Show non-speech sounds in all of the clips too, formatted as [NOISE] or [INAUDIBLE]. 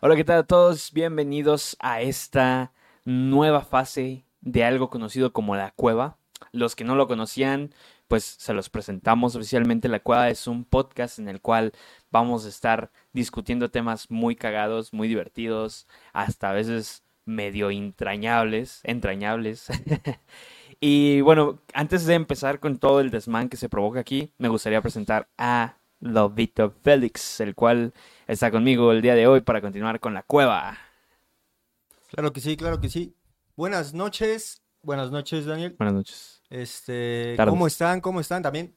Hola, ¿qué tal a todos? Bienvenidos a esta nueva fase de algo conocido como la cueva. Los que no lo conocían, pues se los presentamos oficialmente. La cueva es un podcast en el cual vamos a estar discutiendo temas muy cagados, muy divertidos, hasta a veces medio entrañables, entrañables. [LAUGHS] y bueno, antes de empezar con todo el desmán que se provoca aquí, me gustaría presentar a Lobito Félix, el cual está conmigo el día de hoy para continuar con la cueva. Claro que sí, claro que sí. Buenas noches, buenas noches Daniel. Buenas noches. Este, Tardes. ¿cómo están? ¿Cómo están también?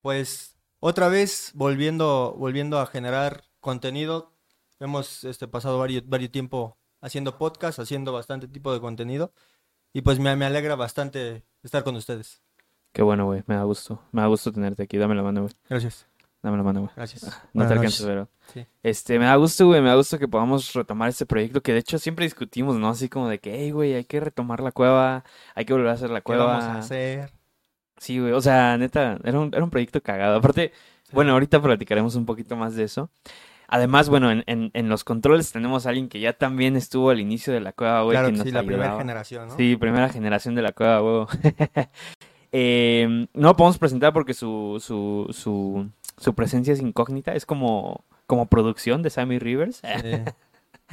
Pues otra vez volviendo, volviendo a generar contenido. Hemos este, pasado varios, varios tiempo haciendo podcast, haciendo bastante tipo de contenido. Y pues me, me alegra bastante estar con ustedes. Qué bueno, güey, me da gusto. Me da gusto tenerte aquí. Dame la mano, güey. Gracias. Dame la mano, güey. Gracias. No te alcanzo, pero... Sí. Este, me da gusto, güey, me da gusto que podamos retomar este proyecto que de hecho siempre discutimos, ¿no? Así como de que, hey, güey, hay que retomar la cueva, hay que volver a hacer la ¿Qué cueva. vamos a hacer? Sí, güey, o sea, neta, era un, era un proyecto cagado. Aparte, bueno, ahorita platicaremos un poquito más de eso. Además, bueno, en, en, en los controles tenemos a alguien que ya también estuvo al inicio de la cueva, güey, Claro que que nos sí, la primera generación, ¿no? Sí, primera generación de la cueva, güey. [LAUGHS] Eh, no lo podemos presentar porque su, su, su, su presencia es incógnita, es como, como producción de Sammy Rivers. Sí.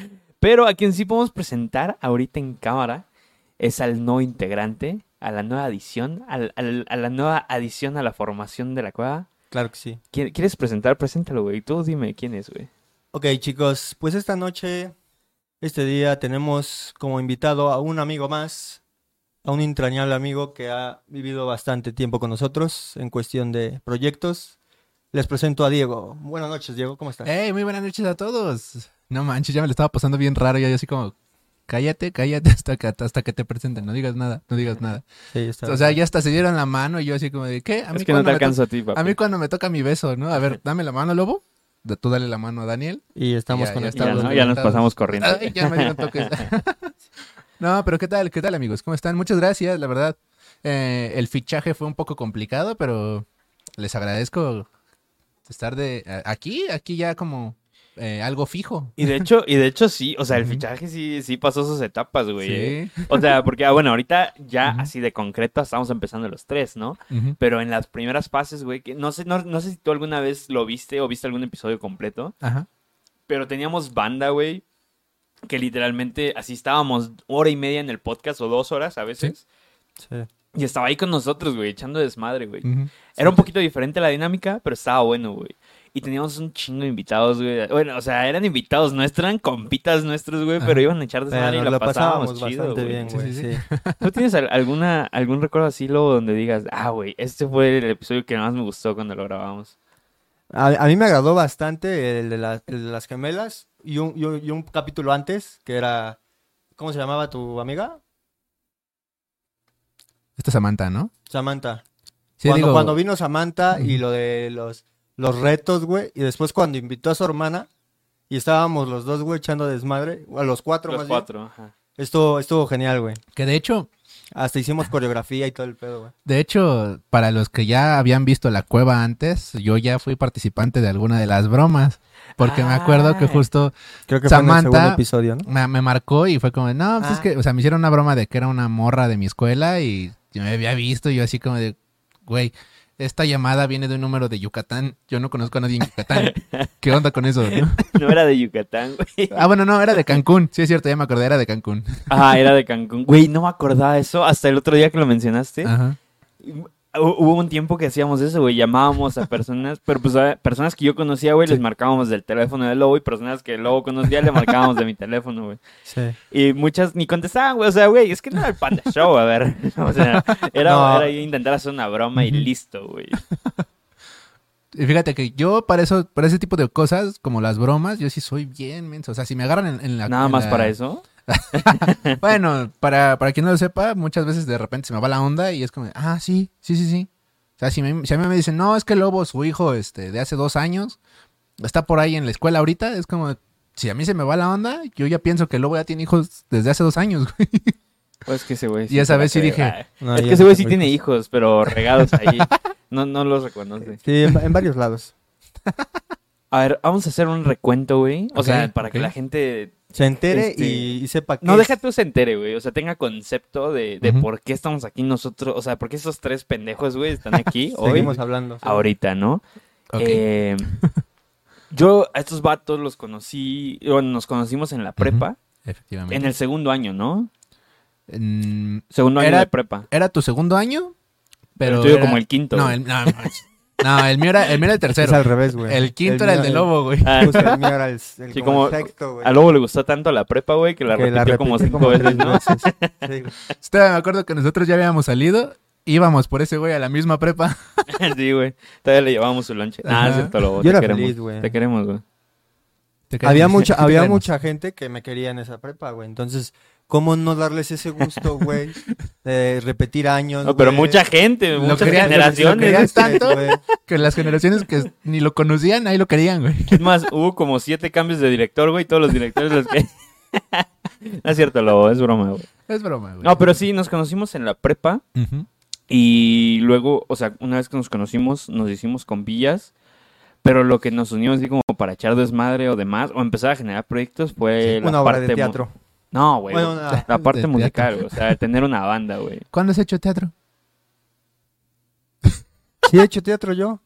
[LAUGHS] Pero a quien sí podemos presentar ahorita en cámara es al nuevo integrante, a la nueva adición, al- al- a la nueva adición a la formación de la cueva. Claro que sí. ¿Qui- ¿Quieres presentar? Preséntalo, güey. Tú dime quién es, güey. Ok, chicos, pues esta noche, este día, tenemos como invitado a un amigo más, a un entrañable amigo que ha vivido bastante tiempo con nosotros en cuestión de proyectos. Les presento a Diego. Buenas noches, Diego, ¿cómo estás? Hey, muy buenas noches a todos. No manches, ya me lo estaba pasando bien raro. Ya yo así como, cállate, cállate [LAUGHS] hasta que, hasta que te presenten. No digas nada, no digas nada. Sí, está O sea, bien. ya hasta se dieron la mano y yo así como de, ¿qué? A mí Es que no te cuando me alcanzo a ti, papi. A mí cuando me toca mi beso, ¿no? A ver, [LAUGHS] dame la mano, lobo. Tú dale la mano a Daniel. Y estamos Ya, con ya ya, ¿no? ya nos pasamos corriendo. Ay, ya me dieron toques. [LAUGHS] no, pero ¿qué tal? ¿Qué tal, amigos? ¿Cómo están? Muchas gracias, la verdad. Eh, el fichaje fue un poco complicado, pero les agradezco estar de aquí, aquí ya como eh, algo fijo. Y de hecho, y de hecho sí, o sea, el fichaje sí, sí pasó sus etapas, güey. ¿eh? Sí. O sea, porque, ah, bueno, ahorita ya así de concreto estamos empezando los tres, ¿no? Pero en las primeras fases, güey, que no sé, no, no sé si tú alguna vez lo viste o viste algún episodio completo, Ajá. pero teníamos banda, güey, que literalmente así estábamos hora y media en el podcast o dos horas a veces. Sí. Y estaba ahí con nosotros, güey, echando desmadre, güey. Ujú. Era un poquito diferente la dinámica, pero estaba bueno, güey. Y teníamos un chingo de invitados, güey. Bueno, o sea, eran invitados nuestros, eran compitas nuestros, güey, pero iban a echar desmadre y la lo pasábamos, pasábamos chido, bastante güey. bien, güey. sí, Sí, sí. [LAUGHS] ¿Tú tienes al- alguna, algún recuerdo así, luego donde digas, ah, güey, este fue el episodio que más me gustó cuando lo grabamos? A, a mí me agradó bastante el de, la- el de las gemelas y un, y un- y un capítulo antes que era... ¿Cómo se llamaba tu amiga? Esta es Samantha, ¿no? Samantha. Sí, cuando, digo, cuando vino Samantha y lo de los, los retos, güey. Y después cuando invitó a su hermana y estábamos los dos, güey, echando desmadre. A los cuatro, Los más bien. cuatro, ajá. Estuvo, estuvo genial, güey. que de hecho, Hasta hicimos coreografía y todo el pedo, güey. de hecho, para los que ya habían visto la cueva antes, yo ya fui participante de alguna de las bromas. Porque me acuerdo que Ah. justo Creo que fue en el Samantha- segundo episodio, ¿no? me, me marcó y fue como, no, pues es Ah. que, o sea, me hicieron una broma de que era una morra de mi escuela y yo me había visto yo así como de, güey, esta llamada viene de un número de Yucatán. Yo no conozco a nadie en Yucatán. ¿Qué onda con eso? no? [LAUGHS] No era de Yucatán, güey. Ah, bueno, no, era de Cancún. Sí, es cierto, ya me acordé, era de Cancún. Ah, era de Cancún. Güey, no me acordaba eso hasta el otro día que lo mencionaste. Ajá. Hu- Hubo un tiempo que hacíamos eso, güey. Llamábamos a personas, [LAUGHS] pero pues a personas que yo conocía, güey, les marcábamos del teléfono del lobo y personas que el lobo conocía le marcábamos de mi teléfono, güey. Sí. Y muchas ni contestaban, güey. O sea, güey, es que no era el Panda Show, a ver. [LAUGHS] O sea, era, No. era intentar hacer una broma y listo, güey. Y fíjate que yo para eso, para ese tipo de cosas, como las bromas, yo sí soy bien menso. O sea, si me agarran en, en la... Nada en más la- para eso. [LAUGHS] Bueno, para, para quien no lo sepa, muchas veces de repente se me va la onda y es como, ah, sí, sí, sí, sí. O sea, si, me- si a mí me dicen, no, es que Lobo, su hijo este, de hace dos años, está por ahí en la escuela ahorita, es como, si a mí se me va la onda, yo ya pienso que Lobo ya tiene hijos desde hace dos años, güey. Pues que ese güey. Y esa vez sí dije, Ah, No, es que ese güey sí tiene hijos. pero regados ahí. No, no los reconoce. Sí, en, en varios lados. A ver, vamos a hacer un recuento, güey. O sea, para que la gente Se entere Este, y, y sepa que No, es- deja tú se entere, güey. O sea, tenga concepto de, de por qué estamos aquí nosotros. O sea, por qué esos tres pendejos, güey, están aquí [LAUGHS] hoy, Seguimos hablando. sí. ahorita, ¿no? Eh, [LAUGHS] yo a estos vatos los conocí, bueno, nos conocimos en la prepa, Efectivamente. en el segundo año, ¿no? Segundo año Era- de prepa. era tu segundo año, pero. era- como el quinto. No, el, no, no, el mío era el, mío era el Es tercero. al revés, güey. El quinto era el de Lobo, güey. Ah, justo el mío era el, el Sí, como como- el sexto, güey. A Lobo le gustó tanto la prepa, güey, que la Que repitió como cinco veces, ¿no? veces. Sí, [LAUGHS] me acuerdo que nosotros ya habíamos salido, íbamos por ese güey a la misma prepa. [LAUGHS] sí, güey. Todavía le llevábamos su lonche. Ah, es cierto, Lobo. Yo te era queremos. feliz, güey. Te queremos, güey. Había mucha, [LAUGHS] había queremos. mucha gente que me quería en esa prepa, güey. Entonces, ¿cómo no darles ese gusto, güey? De repetir años. No, pero güey? mucha gente, Lo muchas querían- lo generaciones. querían Este, tanto. güey. Que las generaciones que ni lo conocían, ahí lo querían, güey. Es más, hubo como siete cambios de director, güey. Todos los directores los que... [LAUGHS] no es cierto, Lobo, es broma, güey. Es broma, güey. No, pero sí, nos conocimos en la prepa. Y luego, o sea, una vez que nos conocimos, nos hicimos compillas. Pero lo que nos unió así como para echar desmadre o demás, o empezar a generar proyectos, fue la Una obra parte de teatro. No, güey. Bueno, una- La parte musical. O sea, tener una banda, güey. ¿Cuándo has hecho teatro? [LAUGHS] Sí, he hecho teatro yo.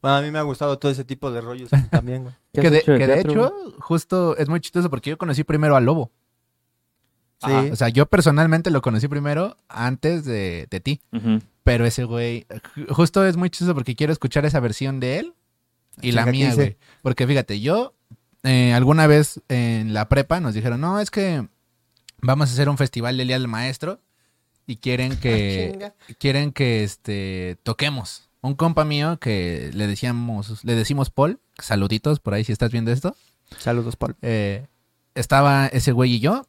Bueno, a mí me ha gustado todo ese tipo de rollos [LAUGHS] también, güey. ¿Qué Que de, hecho de que de teatro, hecho, justo es muy chistoso porque yo conocí primero a Lobo. Sí. O sea, yo personalmente lo conocí primero antes de, de ti. Pero ese güey, ju- justo es muy chistoso porque quiero escuchar esa versión de él y la Chinga, ¿qué mía, güey. Porque fíjate, yo eh, alguna vez en la prepa nos dijeron, no, es que vamos a hacer un festival del Día del Maestro y quieren que, [LAUGHS] Chinga. quieren que este, toquemos. Un compa mío que le decíamos, le decimos Paul, saluditos por ahí si estás viendo esto. Saludos, Paul. Eh, estaba ese güey y yo,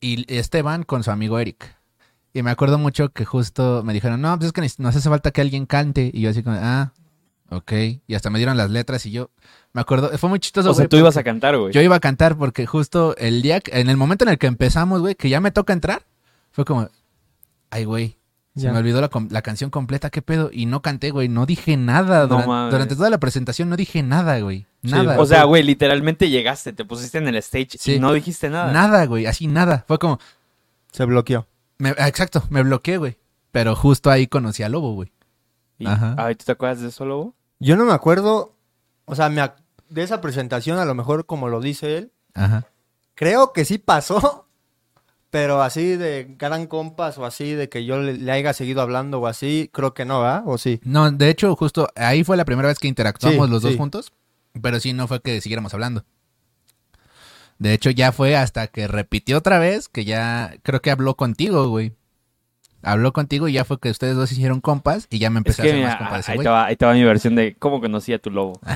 y Esteban con su amigo Eric. Y me acuerdo mucho que justo me dijeron, no, pues es que nos hace falta que alguien cante. Y yo así como, ah, ok. Y hasta me dieron las letras y yo me acuerdo, fue muy chistoso. O sea, tú ibas a cantar, güey. Yo iba a cantar porque justo el día, en el momento en el que empezamos, güey, que ya me toca entrar, fue como, ay, güey. Se me olvidó la, canción completa, ¿qué pedo? Y no canté, güey, no dije nada. No Duran- mames. durante toda la presentación no dije nada, güey. Sí, Nada. O sea, güey, literalmente llegaste, te pusiste en el stage Sí. y no dijiste nada. Nada, güey, así nada. Fue como, Se bloqueó. me- ah, exacto, me bloqueé, güey. Pero justo ahí conocí a Lobo, güey. Y- Ajá. Ay, ¿tú te acuerdas de eso, Lobo? Yo no me acuerdo, o sea, me ac- de esa presentación, a lo mejor como lo dice él, Ajá. creo que sí pasó, pero así de gran compas o así, de que yo le, le haya seguido hablando o así, creo que no, ¿va? ¿O sí? No, de hecho, justo ahí fue la primera vez que interactuamos Sí, los dos sí. juntos. Pero sí, no fue que siguiéramos hablando. De hecho, ya fue hasta que repitió otra vez, que ya creo que habló contigo, güey. Habló contigo y ya fue que ustedes dos hicieron compas y ya me Es empecé que a hacer mira, más compas de ese ahí, güey. te va, ahí te va mi versión de cómo conocí a tu lobo. [LAUGHS]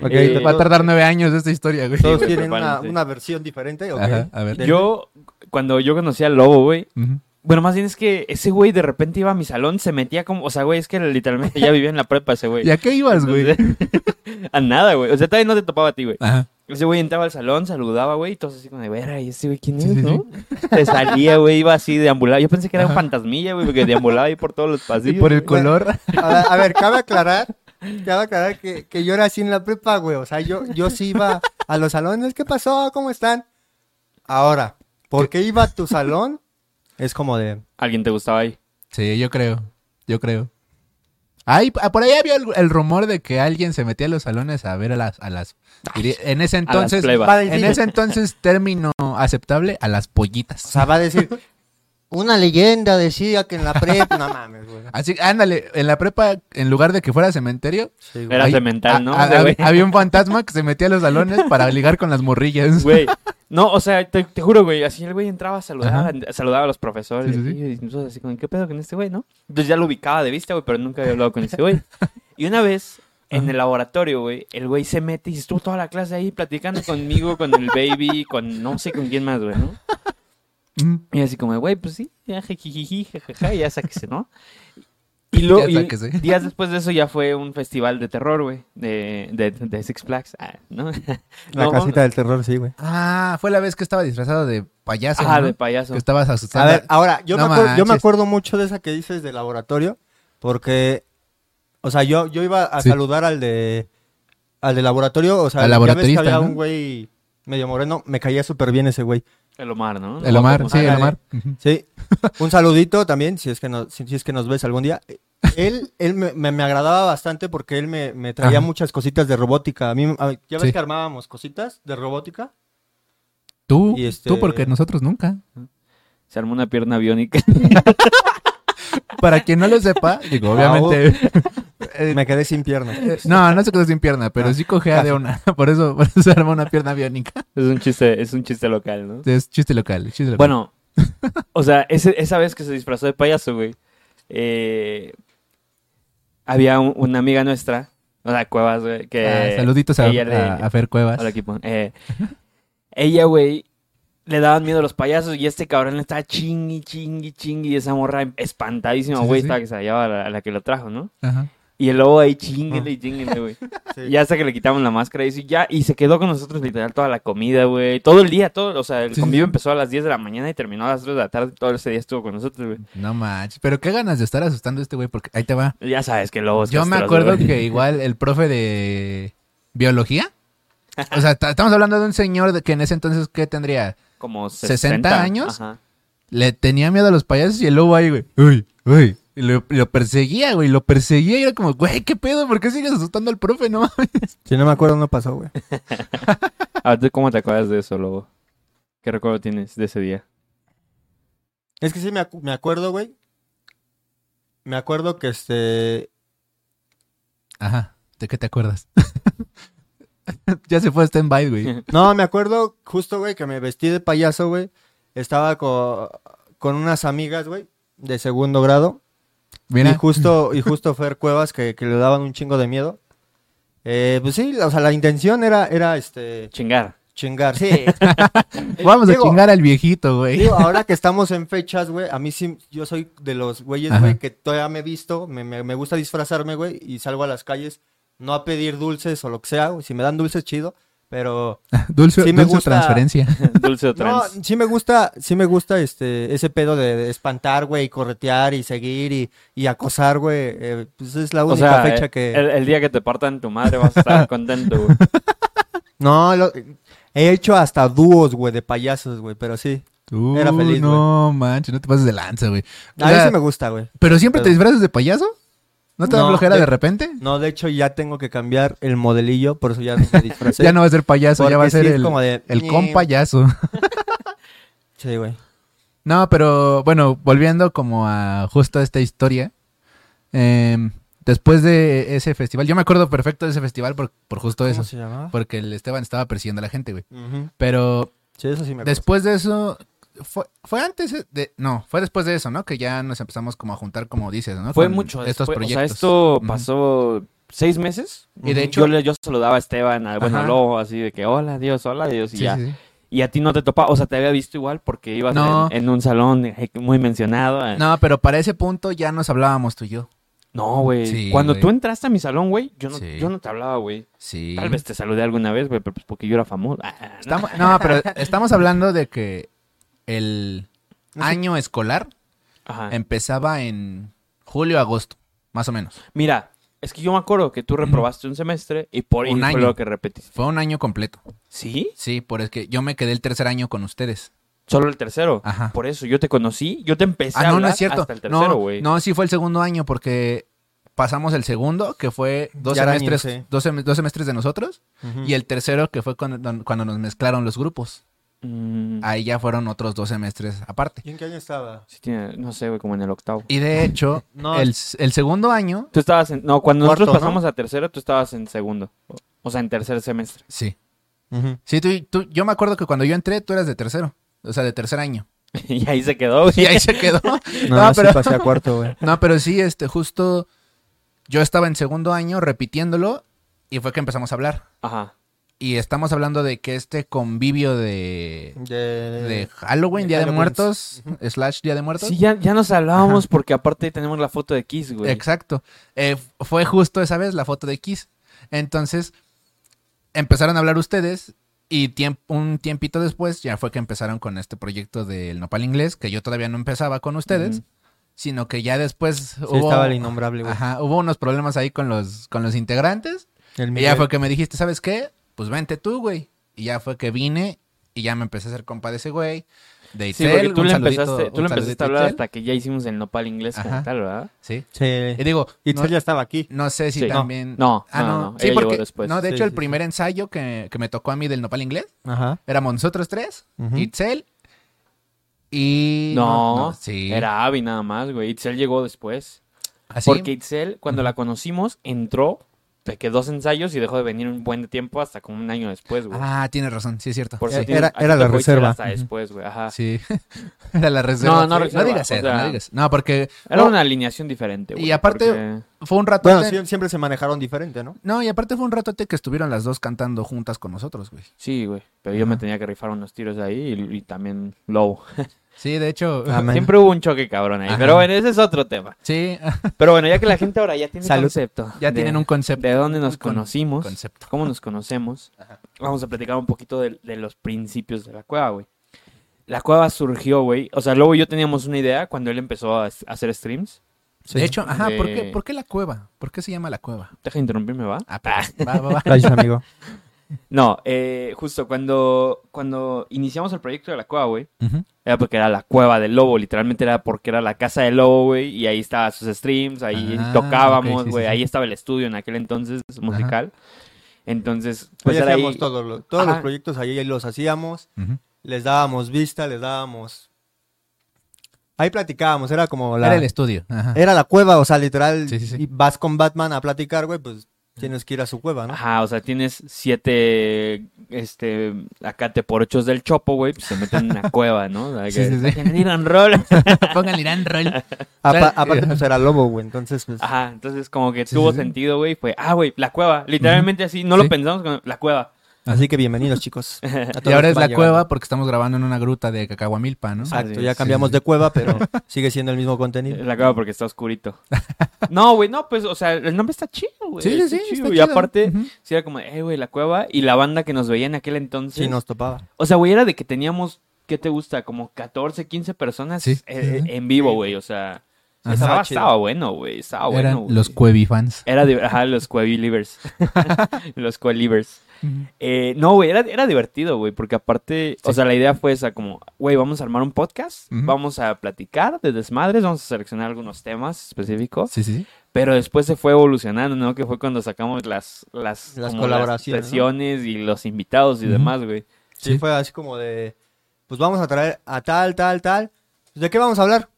Ok, Eh, Va a tardar nueve años esta historia, güey. Todos tienen una, una versión diferente, ¿ok? Ajá, a ver. Yo, cuando yo conocí al lobo, güey, Ujú. bueno, más bien es que ese güey de repente iba a mi salón, se metía como, o sea, güey, es que literalmente ya vivía en la prepa ese güey. [LAUGHS] ¿Y a qué ibas, güey? Entonces, [LAUGHS] a nada, güey. O sea, todavía no te topaba a ti, güey. Ajá. Ese güey entraba al salón, saludaba, güey, y todos así como de, vera, ¿y ese güey quién es, Sí, sí, no? Se salía, güey, iba así deambulaba. Yo pensé que era un fantasmilla, güey, porque deambulaba ahí por todos los Y pasillos. por el güey. color. A ver, a ver, cabe aclarar, cabe aclarar que, que yo era así en la prepa, güey. O sea, yo, yo sí iba a los salones. ¿Qué pasó? ¿Cómo están? Ahora, ¿por qué iba a tu salón? Es como de... ¿Alguien te gustaba ahí? Sí, yo creo. Yo creo. Ay, ah, por ahí había el, el rumor de que alguien se metía a los salones a ver a las... A las en ese entonces... En ese entonces, término aceptable, a las pollitas. O sea, va a decir... [LAUGHS] Una leyenda decía que en la prepa... No [LAUGHS] mames, güey. Así, ándale, en la prepa, en lugar de que fuera cementerio, Sí, güey. Era cemental, ¿no? a- Ese güey. había un fantasma que se metía a los salones para ligar con las morrillas. [LAUGHS] Güey, no, o sea, te, te juro, güey, así el güey entraba, saludaba, Ajá. saludaba a los profesores, Sí, sí, sí. y nosotros así como, ¿qué pedo con este güey, no? Entonces ya lo ubicaba de vista, güey, pero nunca había hablado con ese güey. [LAUGHS] Y una vez, en el laboratorio, güey, el güey se mete y estuvo toda la clase ahí platicando conmigo, con el baby, con no sé con quién más, güey, ¿no? Mm. Y así como, güey, pues sí, ya jijiji, jajaja, y ya sáquese, ¿no? [LAUGHS] Y luego, y [LAUGHS] días después de eso ya fue un festival de terror, güey, de, de, de Six Flags, ah, ¿no? [LAUGHS] La No, casita del terror, sí, güey. Ah, fue la vez que estaba disfrazado de payaso, ¿no? de payaso. Que estabas A asustando. ver, ahora, yo, No me acuerdo, yo me acuerdo mucho de esa que dices de laboratorio, porque O sea, yo, yo iba a Sí. saludar al de al de laboratorio, o sea, Al ya ves que laboratorista, había ¿no? un güey medio moreno, me caía súper bien ese güey. El Omar, ¿no? El Omar, sí, el. Omar. Sí. Un saludito también, si es que nos, si, si es que nos ves algún día. Él, él me, me- me agradaba bastante porque él me, me traía Ajá. muchas cositas de robótica. A mí, a- ya ves Sí. que armábamos cositas de robótica. Tú, Y este- tú porque nosotros nunca. Se armó una pierna biónica. [LAUGHS] Para quien no lo sepa, digo, obviamente. [LAUGHS] eh, Me quedé sin pierna. eh, no, no se quedó sin pierna, pero Ah, sí cojea de una. [LAUGHS] Por eso, por eso se arma una pierna biónica. es un chiste, es un chiste local, ¿no? Es chiste local, chiste local. Bueno, o sea, ese- esa vez que se disfrazó de payaso, güey, eh, había un- una amiga nuestra, o sea, Cuevas, güey, que... Ah, saluditos a, ella le- a- a Fer Cuevas. Hola, equipo. Eh, ella, güey, le daban miedo los payasos y este cabrón le estaba chingui, chingui, chingui. Y esa morra espantadísima, Sí, sí, güey, sí. estaba que se hallaba a la, a la que lo trajo, ¿no? Ajá. Y el lobo ahí chinguele y chinguele, güey. [LAUGHS] Sí. Y hasta que le quitamos la máscara y ya, y se quedó con nosotros literal toda la comida, güey. Todo el día, todo, o sea, el convivio sí. empezó a las 10 de la mañana y terminó a las 3 de la tarde. Todo ese día estuvo con nosotros, güey. No manches. Pero qué ganas de estar asustando a este güey, porque ahí te va. Ya sabes que el lobo es Yo me acuerdo que igual el profe de biología. O sea, ta- estamos hablando de un señor de que en ese entonces, ¿qué tendría? Como 60 60, años. Ajá. Le tenía miedo a los payasos y el lobo ahí, güey. Uy, uy. Y lo, lo perseguía, güey. Lo perseguía y era como, güey, ¿qué pedo? ¿Por qué sigues asustando al profe? No mames. Si no me acuerdo, no pasó, güey. [LAUGHS] Ah, ¿tú cómo te acuerdas de eso, lobo? ¿Qué recuerdo tienes de ese día? Es que sí me, acu- me acuerdo, güey. Me acuerdo que este. Ajá. ¿De qué te acuerdas? [LAUGHS] [LAUGHS] ya se fue a stand-by, güey. [LAUGHS] No, me acuerdo justo, güey, que me vestí de payaso, güey. Estaba co- con unas amigas, güey, de segundo grado. Mira. Y justo, y [LAUGHS] justo Fer Cuevas, que, que le daban un chingo de miedo. Eh, pues sí, o sea, la intención era, era este, Chingar. chingar. Sí. Vamos a chingar al viejito, güey. Digo, ahora que estamos en fechas, güey, a mí sí, yo soy de los güeyes, güey, que todavía me he visto, me, me, me gusta disfrazarme, güey, y salgo a las calles, no a pedir dulces o lo que sea, güey. Si me dan dulces, chido, pero... [LAUGHS] Dulce, Sí me dulce gusta. transferencia. [LAUGHS] [LAUGHS] Dulce o No, trans. sí me gusta, sí me gusta este, ese pedo de, de espantar, güey, y corretear y seguir y, y acosar, güey. eh, pues es la O única sea, fecha eh, que... el, el día que te partan tu madre vas a estar contento, güey. No, lo- he hecho hasta dúos, güey, de payasos, güey, pero sí. Tú, Era feliz, No, manches, no te pases de lanza, güey. O A sea, veces me gusta, güey. ¿Pero siempre te Pero- disfrazas de payaso? ¿No te da No, flojera de- de repente? No, de hecho ya tengo que cambiar el modelillo, por eso ya no me disfracé. [LAUGHS] Ya no va a ser payaso, ya va a ser sí el, de, el. [LAUGHS] Sí, güey. No, pero bueno, volviendo como a justo esta historia. em, después de ese festival, yo me acuerdo perfecto de ese festival por, por justo eso. ¿Cómo se llamaba? Porque el Esteban estaba persiguiendo a la gente, güey. Pero Sí, eso sí me acuerdo. después de eso, fue, fue antes de... No, fue después de eso, ¿no? Que ya nos empezamos como a juntar, como dices, ¿no? Fue Con mucho estos después. proyectos. O sea, esto pasó seis meses. Y de hecho- Yo, yo saludaba a Esteban, al bueno lobo, así de que, hola Dios, hola Dios, y Sí, ya. sí, sí. Y a ti no te topaba, o sea, te había visto igual porque ibas No. en, en un salón eh, muy mencionado. eh. No, pero para ese punto ya nos hablábamos tú y yo. No, güey. Sí, Cuando tú entraste a mi salón, güey, yo no, Sí. yo no te hablaba, güey. Sí. Tal vez te saludé alguna vez, güey, pero pues porque yo era famoso. Ah, no. Estamos, [LAUGHS] no, pero estamos hablando de que el No año escolar Ajá. empezaba en julio, agosto, más o menos. Mira, es que yo me acuerdo que tú reprobaste un semestre y por Un año. lo que repetiste. Fue un año completo. ¿Sí? Sí, por es que yo me quedé el tercer año con ustedes. Solo el tercero. Ajá. Por eso yo te conocí, yo te empecé a Ah, no, no hablar es cierto. hasta el tercero, no, güey. no, sí fue el segundo año porque pasamos el segundo, que fue dos Ya semestres, dos, sem- dos semestres de nosotros, y el tercero que fue cuando, cuando nos mezclaron los grupos. Mm, Ahí ya fueron otros dos semestres aparte. ¿Y en qué año estaba? sí tiene- no sé, güey, como en el octavo. Y de hecho, [LAUGHS] No, el, el segundo año, Tú estabas en... No, cuando Cuarto, nosotros ¿no? pasamos a tercero, tú estabas en segundo. O- sea, en tercer semestre. sí. Sí, tú, tú- yo me acuerdo que cuando yo entré, tú eras de tercero. O sea, de tercer año. [LAUGHS] y ahí se quedó, güey. Y ahí se quedó. [LAUGHS] No, No, sí pero- pasé a cuarto, güey. No, pero sí, este, justo yo estaba en segundo año repitiéndolo y fue que empezamos a hablar. Ajá. Y estamos hablando de que este convivio de, De, de Halloween, de Día de. Muertos, slash Día de Muertos. Sí, ya, ya nos hablábamos porque aparte tenemos la foto de Kiss, güey. Exacto. Eh, fue justo esa vez la foto de Kiss. Entonces, empezaron a hablar ustedes y tiemp- un tiempito después ya fue que empezaron con este proyecto del Nopal Inglés, que yo todavía no empezaba con ustedes. Sino que ya después Sí, hubo, estaba el innombrable, güey. ajá, hubo unos problemas ahí con los, con los integrantes. El Y ya fue que me dijiste, ¿sabes qué? Pues vente tú, güey. Y ya fue que vine y ya me empecé a hacer compa de ese güey. De Sí, Itzel, porque tú le empezaste, tú le empezaste a hablar Itzel. hasta que ya hicimos el nopal inglés como Ajá. tal, ¿verdad? Sí. Sí. Y digo, Itzel no, ya estaba aquí. no sé si Sí. también... No, Ah, no, no. no, Sí, porque... después. No, de Sí, hecho, el sí, primer ensayo que, que me tocó a mí del nopal inglés Ajá. éramos nosotros tres, Ujú. Itzel y... No, sí. era Abby nada más, güey. Itzel llegó después. así. Porque Itzel, cuando la conocimos, entró, te quedó dos ensayos y dejó de venir un buen tiempo hasta como un año después, güey. Ah, tienes razón, sí es cierto. Por eso era- era- la reserva. Hasta después, güey. Ajá. Sí. [LAUGHS] Era la reserva. No, no Sí. reserva, digas eso, sea- no digas. No, porque Era una alineación diferente, güey. Y aparte- porque- fue un rato... Bueno, sí, siempre se manejaron diferente, ¿no? No, y aparte fue un ratote que estuvieron las dos cantando juntas con nosotros, güey. Sí, güey. Pero yo me tenía que rifar unos tiros ahí y, y también Low. [LAUGHS] Sí, de hecho... Amén. Siempre hubo un choque cabrón ahí. Ajá. Pero bueno, ese es otro tema. Sí, [LAUGHS] Pero bueno, ya que la gente ahora ya tiene Salud. concepto. ya de- tienen un concepto. De dónde nos con- conocimos. concepto. cómo nos conocemos. Ajá. Vamos a platicar un poquito de, de los principios de la cueva, güey. La cueva surgió, güey. O sea, luego yo teníamos una idea cuando él empezó a, a hacer streams. Sí. De hecho, ajá, ¿por, qué, ¿por qué la cueva? ¿Por qué se llama la cueva? Deja de interrumpirme, ¿va? Ah, pero- [LAUGHS] va, va, va. Gracias, amigo. No, eh, justo cuando, cuando iniciamos el proyecto de la cueva, güey. Era porque era la cueva del lobo, literalmente era porque era la casa del lobo, güey, y ahí estaban sus streams, ahí Ah, tocábamos, sí, güey, sí, ahí sí. estaba el estudio en aquel entonces musical. Entonces, pues Pues era hacíamos ahí... todo lo- todos Ajá. los proyectos ahí los hacíamos, les dábamos vista, les dábamos... Ahí platicábamos, era como la... Era el estudio. Ajá. Era la cueva, o sea, literal, Sí, sí, sí. y vas con Batman a platicar, güey, pues tienes que ir a su cueva, ¿no? Ajá, o sea, tienes siete, este, acá te por ochos del chopo, güey, pues se meten en una [LAUGHS] cueva, ¿no? O sea, Sí, que sí, sí. ir en rol. [LAUGHS] Pónganle Irán Roll. Apa- aparte, pues era lobo, güey, entonces, pues... Ajá, entonces como que Sí, tuvo sentido, güey, fue, ah, güey, la cueva, literalmente así, no Sí. lo pensamos, la cueva. Así que bienvenidos, chicos. [LAUGHS] Y ahora que es la llegando. cueva porque estamos grabando en una gruta de Cacahuamilpa, ¿no? Exacto, ya cambiamos sí. de cueva, pero [LAUGHS] sigue siendo el mismo contenido. La cueva porque está oscurito. [LAUGHS] No, güey, no, pues, o sea, el nombre está chido, güey. Sí, sí, está sí, chido. está Y chido. aparte, Ujú. sí era como, eh, güey, la cueva y la banda que nos veía en aquel entonces. Sí, nos topaba. O sea, güey, era de que teníamos, ¿qué te gusta? Como 14, 15 personas Sí, eh, sí, sí. en vivo, güey. O sea, Ajá. estaba, bueno, güey. Estaba bueno, Eran güey. los Cuevi fans. Era de, ajá, los Cuevilivers. los Eh, no, güey, era, era divertido, güey, porque aparte, o sea, la idea fue esa, como, güey, vamos a armar un podcast, vamos a platicar de desmadres, vamos a seleccionar algunos temas específicos, Sí, sí. pero después se fue evolucionando, ¿no? Que fue cuando sacamos las, las, Las colaboraciones, ¿no? sesiones y los invitados y demás, güey. Sí, Sí. fue así como de, pues vamos a traer a tal, tal, tal. ¿De qué vamos a hablar?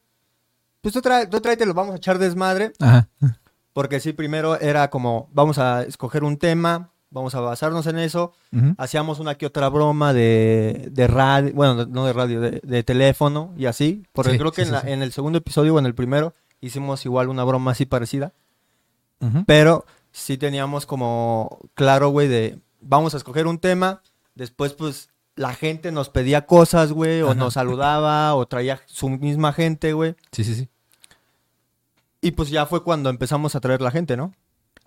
Pues tú, trae, tú tráete, lo vamos a echar desmadre. Ajá. Porque sí, primero era como, vamos a escoger un tema, vamos a basarnos en eso. Hacíamos una que otra broma de, de radio, bueno, no de radio, de, de teléfono y así. Porque Sí, creo que sí, en, la- sí, en el segundo episodio o en el primero hicimos igual una broma así parecida. Pero sí teníamos como claro, güey, de vamos a escoger un tema. Después, pues, la gente nos pedía cosas, güey, o Ajá. nos saludaba, o traía su misma gente, güey. Sí, sí, sí. Y pues ya fue cuando empezamos a traer la gente, ¿no?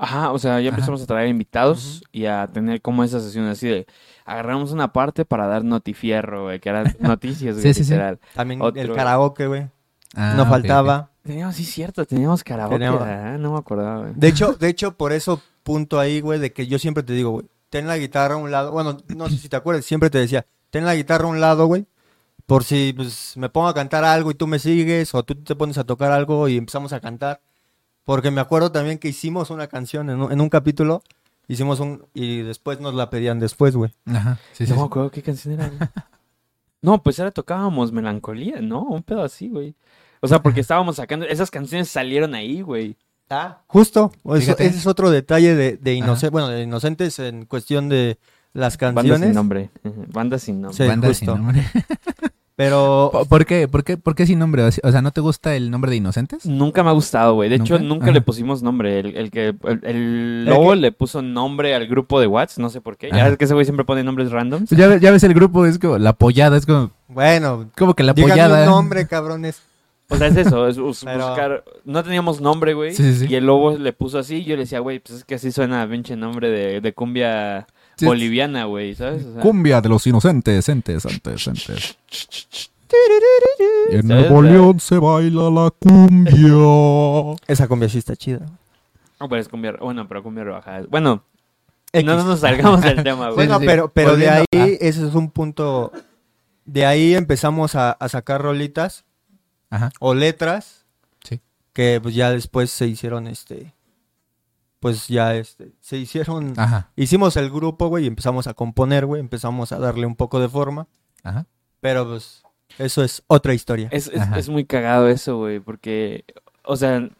Ajá, o sea, ya Ajá. empezamos a traer invitados y a tener como esas sesiones así de agarramos una parte para dar notifierro, güey, que eran [LAUGHS] noticias, güey, Sí, sí, sí. literal. También Otro. el karaoke, güey. Ah, no faltaba. Teníamos, sí, cierto, teníamos karaoke, Teníamos- ¿verdad? No me acordaba, güey. De hecho, de hecho, por eso punto ahí, güey, de que yo siempre te digo, güey, ten la guitarra a un lado. Bueno, no sé si te acuerdas, siempre te decía, ten la guitarra a un lado, güey. Por si pues, me pongo a cantar algo y tú me sigues, o tú te pones a tocar algo y empezamos a cantar. Porque me acuerdo también que hicimos una canción en un, en un capítulo, hicimos un. y después nos la pedían después, güey. Ajá. Sí, sí, no me sí. acuerdo qué canción era. güey. [LAUGHS] No, pues ahora tocábamos Melancolía, ¿no? Un pedo así, güey. O sea, porque estábamos sacando, esas canciones salieron ahí, güey. Ah, justo. eso- ese es otro detalle de, de Ajá. inoce- bueno, de inocentes en cuestión de las Banda canciones. sin nombre. Banda sin nombre. Sí, Banda justo. sin nombre. [LAUGHS] Pero ¿Por- ¿Por qué? ¿Por qué? ¿Por qué sin nombre? O sea, ¿no te gusta el nombre de Inocentes? Nunca me ha gustado, güey. De hecho, ¿Nunca? Ajá. le pusimos nombre. El, el que el, el El lobo que- le puso nombre al grupo de Watts, no sé por qué. Ya ves que ese güey siempre pone nombres randoms. Pues ya, ya ves el grupo, es como la pollada, es como, bueno, como que la pollada. un nombre, cabrones. O sea, es eso, es Pero- buscar. No teníamos nombre, güey. Sí, sí, sí. Y el lobo le puso así. Y yo le decía, güey, pues es que así suena pinche nombre de, de cumbia boliviana, güey, ¿sabes? O sea, Cumbia de los inocentes, entes, antes, entes. En. Nuevo León se baila la cumbia. [LAUGHS] Esa cumbia sí está chida. No, pero es cumbia, bueno, pero cumbia rebajada. Bueno, X. no nos salgamos del tema, güey. Bueno, sí. pero, pero de ahí, ese es un punto. De ahí empezamos a, a sacar rolitas Ajá. o letras Sí. que pues ya después se hicieron este. Pues ya este. Se hicieron. Ajá. Hicimos el grupo, güey, y empezamos a componer, güey. Empezamos a darle un poco de forma. Ajá. Pero pues. Eso es otra historia. Es, es, es muy cagado eso, güey, porque, o sea, en,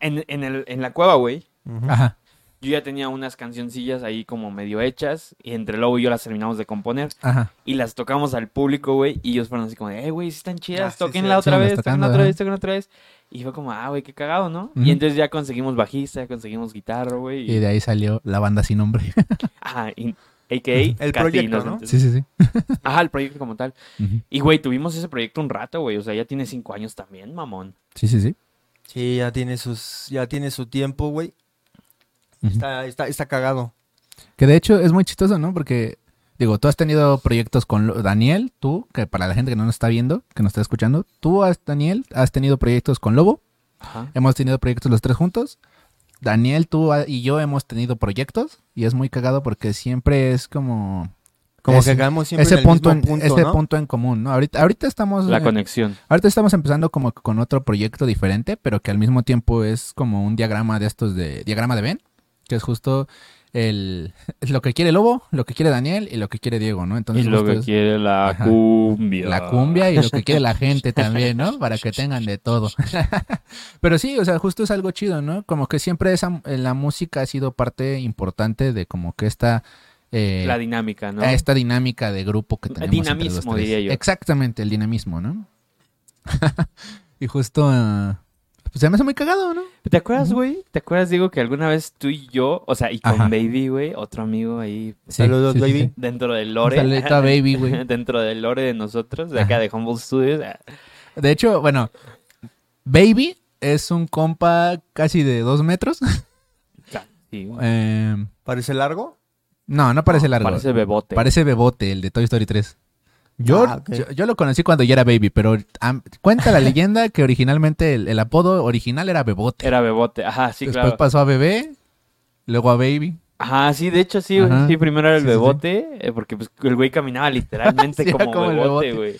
en, el, en la cueva, güey. Ajá. Yo ya tenía unas cancioncillas ahí como medio hechas y entre Lobo y yo las terminamos de componer Ajá. y las tocamos al público, güey, y ellos fueron así como de, eh, güey, sí están Ah, chidas, sí, toquenla sí, otra vez, toquenla tocando, otra vez, toquenla otra vez. Y fue como, ah, güey, qué cagado, ¿no? Y entonces ya conseguimos bajista, ya conseguimos guitarra, güey. Y Y, de ahí salió la banda sin nombre. [LAUGHS] ajá, y- a.k.a. El Casi proyecto, Inocentes. sí, sí, sí. [LAUGHS] Ajá, el proyecto como tal. Y, güey, tuvimos ese proyecto un rato, güey, o sea, ya tiene cinco años también, mamón. Sí, sí, sí. Sí, ya tiene sus. Ya tiene su tiempo, güey. Está, está, está cagado. Que de hecho es muy chistoso, ¿no? Porque, digo, tú has tenido proyectos con Daniel, tú, que para la gente que no nos está viendo, que nos está escuchando, tú, has, Daniel, has tenido proyectos con Lobo, Ajá. hemos tenido proyectos los tres juntos. Daniel, tú y yo hemos tenido proyectos y es muy cagado porque siempre es como Como Ese- que caemos siempre ese en el punto, en, mismo punto, ese ¿no? punto en común, ¿no? Ahorita, ahorita estamos La eh, conexión. ahorita estamos empezando como con otro proyecto diferente, pero que al mismo tiempo es como un diagrama de estos de diagrama de Venn, que es justo el [LAUGHS] lo que quiere Lobo, lo que quiere Daniel y lo que quiere Diego, ¿no? Y Entonces lo justo que es quiere la Ajá. cumbia. la cumbia y lo que quiere la gente también, ¿no? Para que tengan de todo. [LAUGHS] Pero sí, o sea, justo es algo chido, ¿no? Como que siempre esa, la música ha sido parte importante de como que esta... eh, La dinámica, ¿no? esta dinámica de grupo que El tenemos. entre los dinamismo, tres. diría yo. Exactamente, el dinamismo, ¿no? [LAUGHS] y justo, ah, pues se me hace muy cagado, ¿no? ¿Te acuerdas, güey? ¿Te acuerdas, Diego, que alguna vez tú y yo, o sea, y con Ajá. Baby, güey, otro amigo ahí Saludos, baby. dentro del lore. saludito a [LAUGHS] Baby, güey. dentro del lore de nosotros, de acá Ajá. de Humble Studios. De hecho, bueno, Baby es un compa casi de dos metros. Sí, güey. Eh, ¿Parece largo? no, no parece largo. Parece bebote. Parece Bebote, el de Toy Story 3. Yo, Ah, yo, yo lo conocí cuando ya era Baby, pero cuenta la [LAUGHS] leyenda que originalmente el, el apodo original era Bebote. Era bebote. Ajá, sí, Después claro. pasó a Bebé, luego a Baby. Ajá, sí, de hecho sí. Ajá. Sí, primero era el Sí, sí, sí. bebote, eh, porque pues, el güey caminaba literalmente [LAUGHS] como, como el bebote, güey.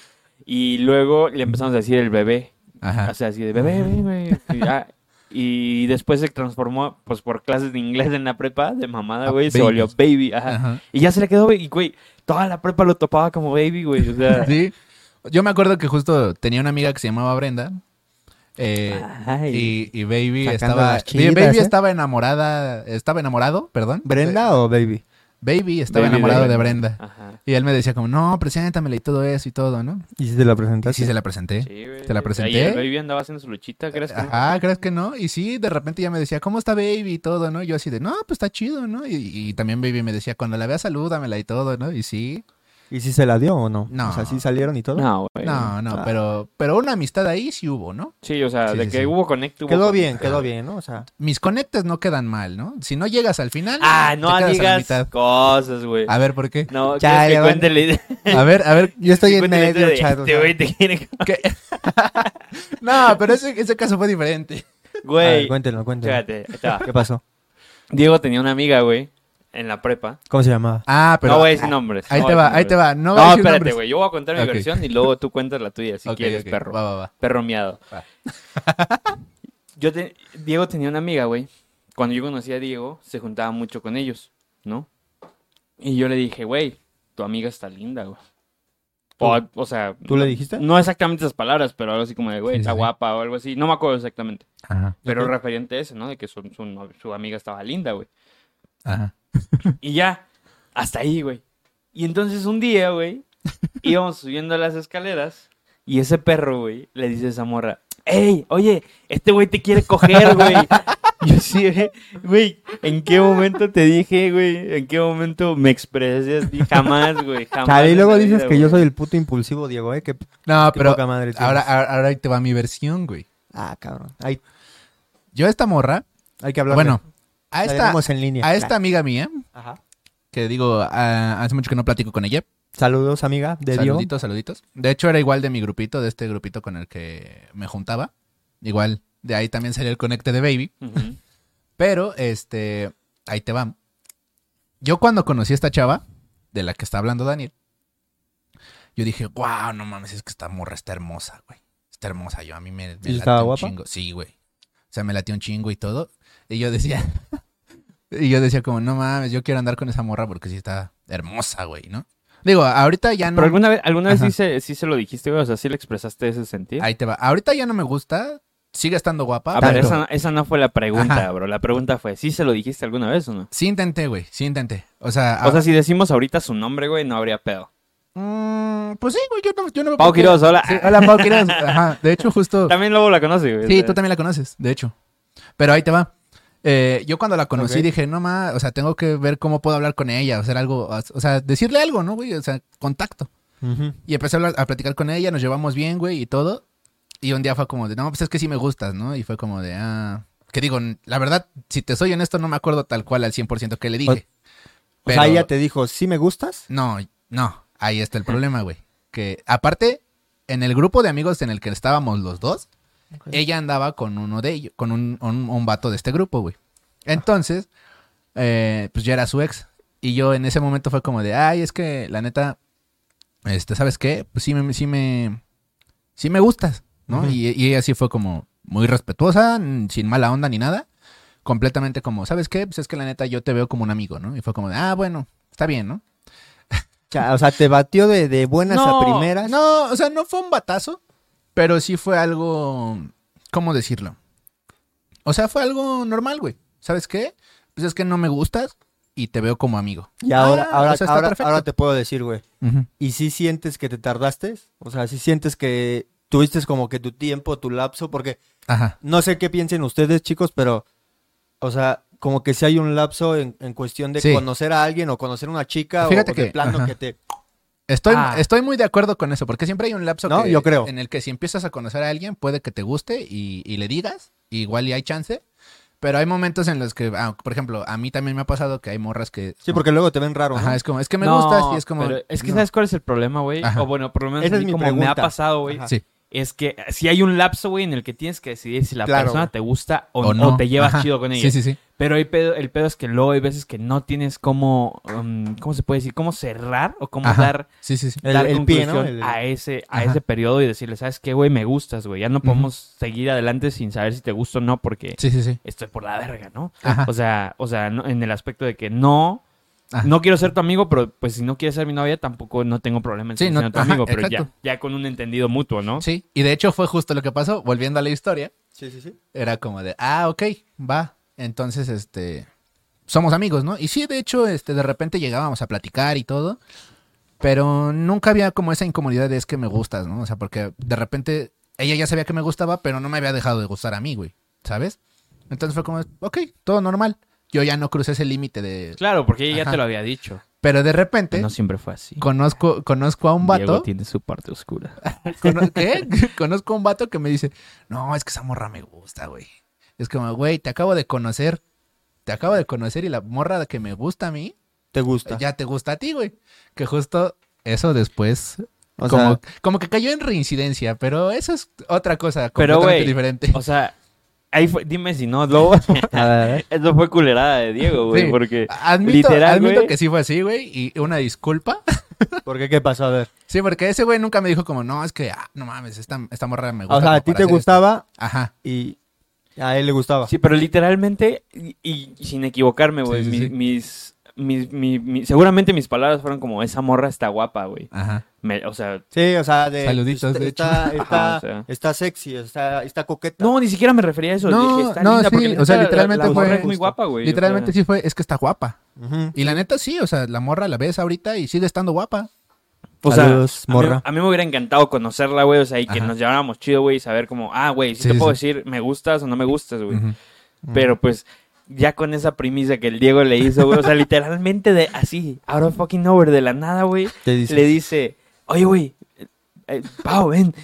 Y luego le empezamos a decir el bebé. Ajá. O sea, así de bebé, bebé. [LAUGHS] Y, ya. Y después se transformó, pues por clases de inglés en la prepa, de mamada, A güey, se volvió baby. Ajá. Ajá. Y ya se le quedó, güey, y güey, toda la prepa lo topaba como baby, güey. O sea, [LAUGHS] Sí. Yo me acuerdo que justo tenía una amiga que se llamaba Brenda. eh, Ay. y, y Baby Sacando estaba. chidas, Baby ¿eh? estaba enamorada. Estaba enamorado, perdón. ¿Brenda o baby? Baby estaba Baby enamorado de de Brenda. Ajá. Y él me decía como, no, preséntamela y todo eso y todo, ¿no? ¿Y si te la Y presentaste? sí se la presenté. Sí, güey. ¿Te la presenté? Ahí el baby andaba haciendo su luchita, ¿crees que no? Ajá, ¿crees que no? Y sí, de repente ya me decía, ¿cómo está Baby y todo, no? Yo así de, no, pues está chido, ¿no? Y, y también Baby me decía, cuando la veas, salúdamela y todo, ¿no? Y sí. ¿Y si se la dio o no? No. O sea, ¿sí salieron y todo? No, güey. No, no, Ah. pero, pero una amistad ahí sí hubo, ¿no? Sí, o sea, Sí, de sí, que sí. hubo connect, hubo Quedó connect. bien, quedó bien, ¿no? O sea, Mis conectes no quedan mal, ¿no? Si no llegas al final, Ah, te no a la digas mitad. cosas, güey. A ver, ¿por qué? No, Ya, ¿quieres que van. A ver, a ver, yo estoy [LAUGHS] en medio, de, chat. o Este güey te [LAUGHS] no, pero ese, ese caso fue diferente. A Güey, cuéntenlo, cuéntenlo. fíjate, te. ¿Qué pasó? Diego tenía una amiga, güey, en la prepa. ¿Cómo se llamaba? Ah, pero no voy a decir nombres. ahí no te va, ahí te va. No, No, voy a decir espérate, güey. Yo voy a contar mi versión y luego tú cuentas la tuya, si quieres, perro. Va, va, va. Perro miado. Va. [LAUGHS] Yo te- Diego tenía una amiga, güey. Cuando yo conocí a Diego, se juntaba mucho con ellos, ¿no? Y yo le dije, güey, tu amiga está linda, güey. O, o sea, ¿Tú le dijiste? no exactamente esas palabras, pero algo así como de, güey, Sí, está sí, sí. guapa o algo así. No me acuerdo exactamente. Ajá, Pero referente a eso, ¿no? De que su, su, no- su amiga estaba linda, güey. ajá. Y ya, hasta ahí, güey. Y entonces un día, güey, [LAUGHS] íbamos subiendo las escaleras y ese perro, güey, le dice a esa morra, ¡Ey, oye, este güey te quiere coger, güey! Y [LAUGHS] Yo sí, güey, ¿en qué momento te dije, güey? ¿En qué momento me expresé así? Jamás, güey, jamás. Chale, y luego dices vida, que yo soy el puto impulsivo, Diego, ¿eh? Qué, No, qué pero poca madre tienes. ahora, ahora, te va mi versión, güey. Ah, cabrón. Hay, Yo a esta morra, hay que hablar. bueno, a esta, tenemos en línea. a esta amiga mía, Ajá. que digo, ah, hace mucho que no platico con ella, Saludos, amiga, de Dios. Saluditos, saluditos. De hecho, era igual de mi grupito, de este grupito con el que me juntaba. Igual, de ahí también salió el conecte de Baby. Pero, este, ahí te va. Yo cuando conocí a esta chava, de la que está hablando Daniel, yo dije, wow, no mames, es que esta morra está hermosa, güey. Está hermosa, yo a mí me, me ¿Y estaba un guapa? chingo. Sí, güey. O sea, me latió un chingo y todo. Y yo decía, [LAUGHS] y yo decía como, no mames, yo quiero andar con esa morra porque sí está hermosa, güey, ¿no? Digo, ahorita ya no. Pero alguna vez, alguna vez sí se, sí se lo dijiste, güey. O sea, sí le expresaste ese sentido. Ahí te va. Ahorita ya no me gusta. Sigue estando guapa. a ver, esa, esa no fue la pregunta, Ajá. bro. La pregunta fue, ¿sí se lo dijiste alguna vez o no? Sí intenté, güey. Sí intenté. O sea, O sea, si decimos ahorita su nombre, güey, no habría pedo. mm, pues sí, güey. Yo no, yo no me Pau Quiroz, hola. Sí, hola, Pau Quiroz. [LAUGHS] Ajá. De hecho, justo. También luego la conoce, güey. Sí, tú también la conoces, de hecho. Pero ahí te va. Eh, yo cuando la conocí dije, no ma, o sea, tengo que ver cómo puedo hablar con ella, o hacer algo, o sea, decirle algo, ¿no, güey? O sea, contacto. Y empecé a, hablar- a platicar con ella, nos llevamos bien, güey, y todo. Y un día fue como de, no, pues es que sí me gustas, ¿no? Y fue como de, ah. Que digo, la verdad, si te soy honesto, no me acuerdo tal cual al 100% que le dije. O sea, ella te dijo, ¿sí me gustas? No, no, ahí está el problema, güey. Que aparte, en el grupo de amigos en el que estábamos los dos, ella andaba con uno de ellos, con un, un, un vato de este grupo, güey. Entonces, eh, pues ya era su ex. Y yo en ese momento fue como de, ay, es que la neta, este, ¿sabes qué? Pues sí me, sí me, sí me gustas, ¿no? Y, y ella sí fue como muy respetuosa, sin mala onda ni nada. Completamente como, ¿sabes qué? Pues es que la neta yo te veo como un amigo, ¿no? Y fue como de, ah, bueno, está bien, ¿no? O sea, te batió de, de buenas No, a primeras. No, o sea, no fue un batazo, pero sí fue algo, ¿cómo decirlo? O sea, fue algo normal, güey. ¿Sabes qué? Pues es que no me gustas y te veo como amigo. Y ahora, Ah, ahora, o sea, está ahora, ahora te puedo decir, güey. ¿Y si sientes que te tardaste? O sea, si sientes que tuviste como que tu tiempo, tu lapso, porque Ajá. no sé qué piensen ustedes, chicos, pero, o sea, como que si hay un lapso en, en cuestión de Sí. conocer a alguien o conocer a una chica Fíjate o de que- plano ajá. que te... Estoy, Ah. estoy muy de acuerdo con eso, porque siempre hay un lapso No, que- yo creo. en el que si empiezas a conocer a alguien puede que te guste y, y le digas, igual y hay chance, pero hay momentos en los que, ah, por ejemplo, a mí también me ha pasado que hay morras que... Sí, porque luego te ven raro, ¿no? Ajá, es como, es que me No, gustas y es como... pero es que no. ¿sabes cuál es el problema, güey? O bueno, por lo menos Esa a es mi como me ha pregunta. pasado, güey. Sí. Es que si hay un lapso, güey, en el que tienes que decidir si la Claro, persona te gusta o, O o no. te llevas Ajá. chido con ella. Sí, sí, sí. Pero hay pedo- el pedo es que luego hay veces que no tienes cómo, um, ¿cómo se puede decir? ¿Cómo cerrar o cómo Ajá. dar, Sí, sí, sí. El, dar el pie, ¿no? El- a ese a Ajá. ese periodo y decirle, ¿sabes qué, güey? Me gustas, güey. Ya no podemos seguir adelante sin saber si te gusta o no porque Sí, sí, sí. estoy por la verga, ¿no? O sea, o sea, no- en el aspecto de que no, Ajá. no quiero ser tu amigo, pero pues si no quieres ser mi novia, tampoco no tengo problema en Sí, ser no- tu ajá, amigo, pero ya, ya con un entendido mutuo, ¿no? Sí, y de hecho fue justo lo que pasó, volviendo a la historia, Sí, sí, sí. era como de, ah, ok, va, entonces, este, somos amigos, ¿no? Y sí, de hecho, este, de repente llegábamos a platicar y todo, pero nunca había como esa incomodidad de es que me gustas, ¿no? O sea, porque de repente ella ya sabía que me gustaba, pero no me había dejado de gustar a mí, güey, ¿sabes? Entonces fue como, ok, todo normal. Yo ya no crucé ese límite de... Claro, porque ella ya te lo había dicho. Pero de repente No siempre fue así. conozco, conozco a un Diego vato... tiene su parte oscura. [LAUGHS] Cono- ¿Qué? [LAUGHS] Conozco a un vato que me dice, no, es que esa morra me gusta, güey. Es como, güey, te acabo de conocer. Te acabo de conocer y la morra que me gusta a mí, Te gusta. ya te gusta a ti, güey. Que justo eso después, O como, sea, como que cayó en reincidencia, pero eso es otra cosa Pero, completamente güey, diferente. O sea, ahí fue, dime si no, [LAUGHS] [LAUGHS] ver. Eso fue culerada de Diego, güey, Sí. porque Admito, literal, admito güey. que sí fue así, güey, y una disculpa. [LAUGHS] ¿Por qué? ¿Qué pasó? A ver. Sí, porque ese güey nunca me dijo como, no, es que, ah, no mames, esta, esta morra me gusta. O sea, a ti te hacer esto". gustaba Ajá. y a él le gustaba. Sí, pero literalmente, y, y sin equivocarme, güey, Sí, sí, mi- sí. mis, mis, mi- mi- seguramente mis palabras fueron como, esa morra está guapa, güey. Ajá. Me- o sea, Sí, o sea, de, Saluditos, está, de hecho. está, [LAUGHS] está, o sea. está sexy, está, está coqueta. no, ni siquiera me refería a eso. No, dije, está no, linda, sí, porque o sea, la- literalmente la fue- morra es muy guapa, güey. o Literalmente sea, sí fue, es que está guapa. Y la neta sí, o sea, la morra la ves ahorita y sigue estando guapa. O sea, Saludos, a mí- morra. A mí, me hubiera encantado conocerla, güey, o sea, y que Ajá. nos lleváramos chido, güey, y saber como, ah, güey, si Sí, te puedo decir, me gustas o no me gustas, güey. Pero pues, ya con esa premisa que el Diego le hizo, güey, o sea, [LAUGHS] literalmente de así, out of fucking nowhere, de la nada, güey, Te dice. le dice, oye, güey, eh, eh, Pau, ven.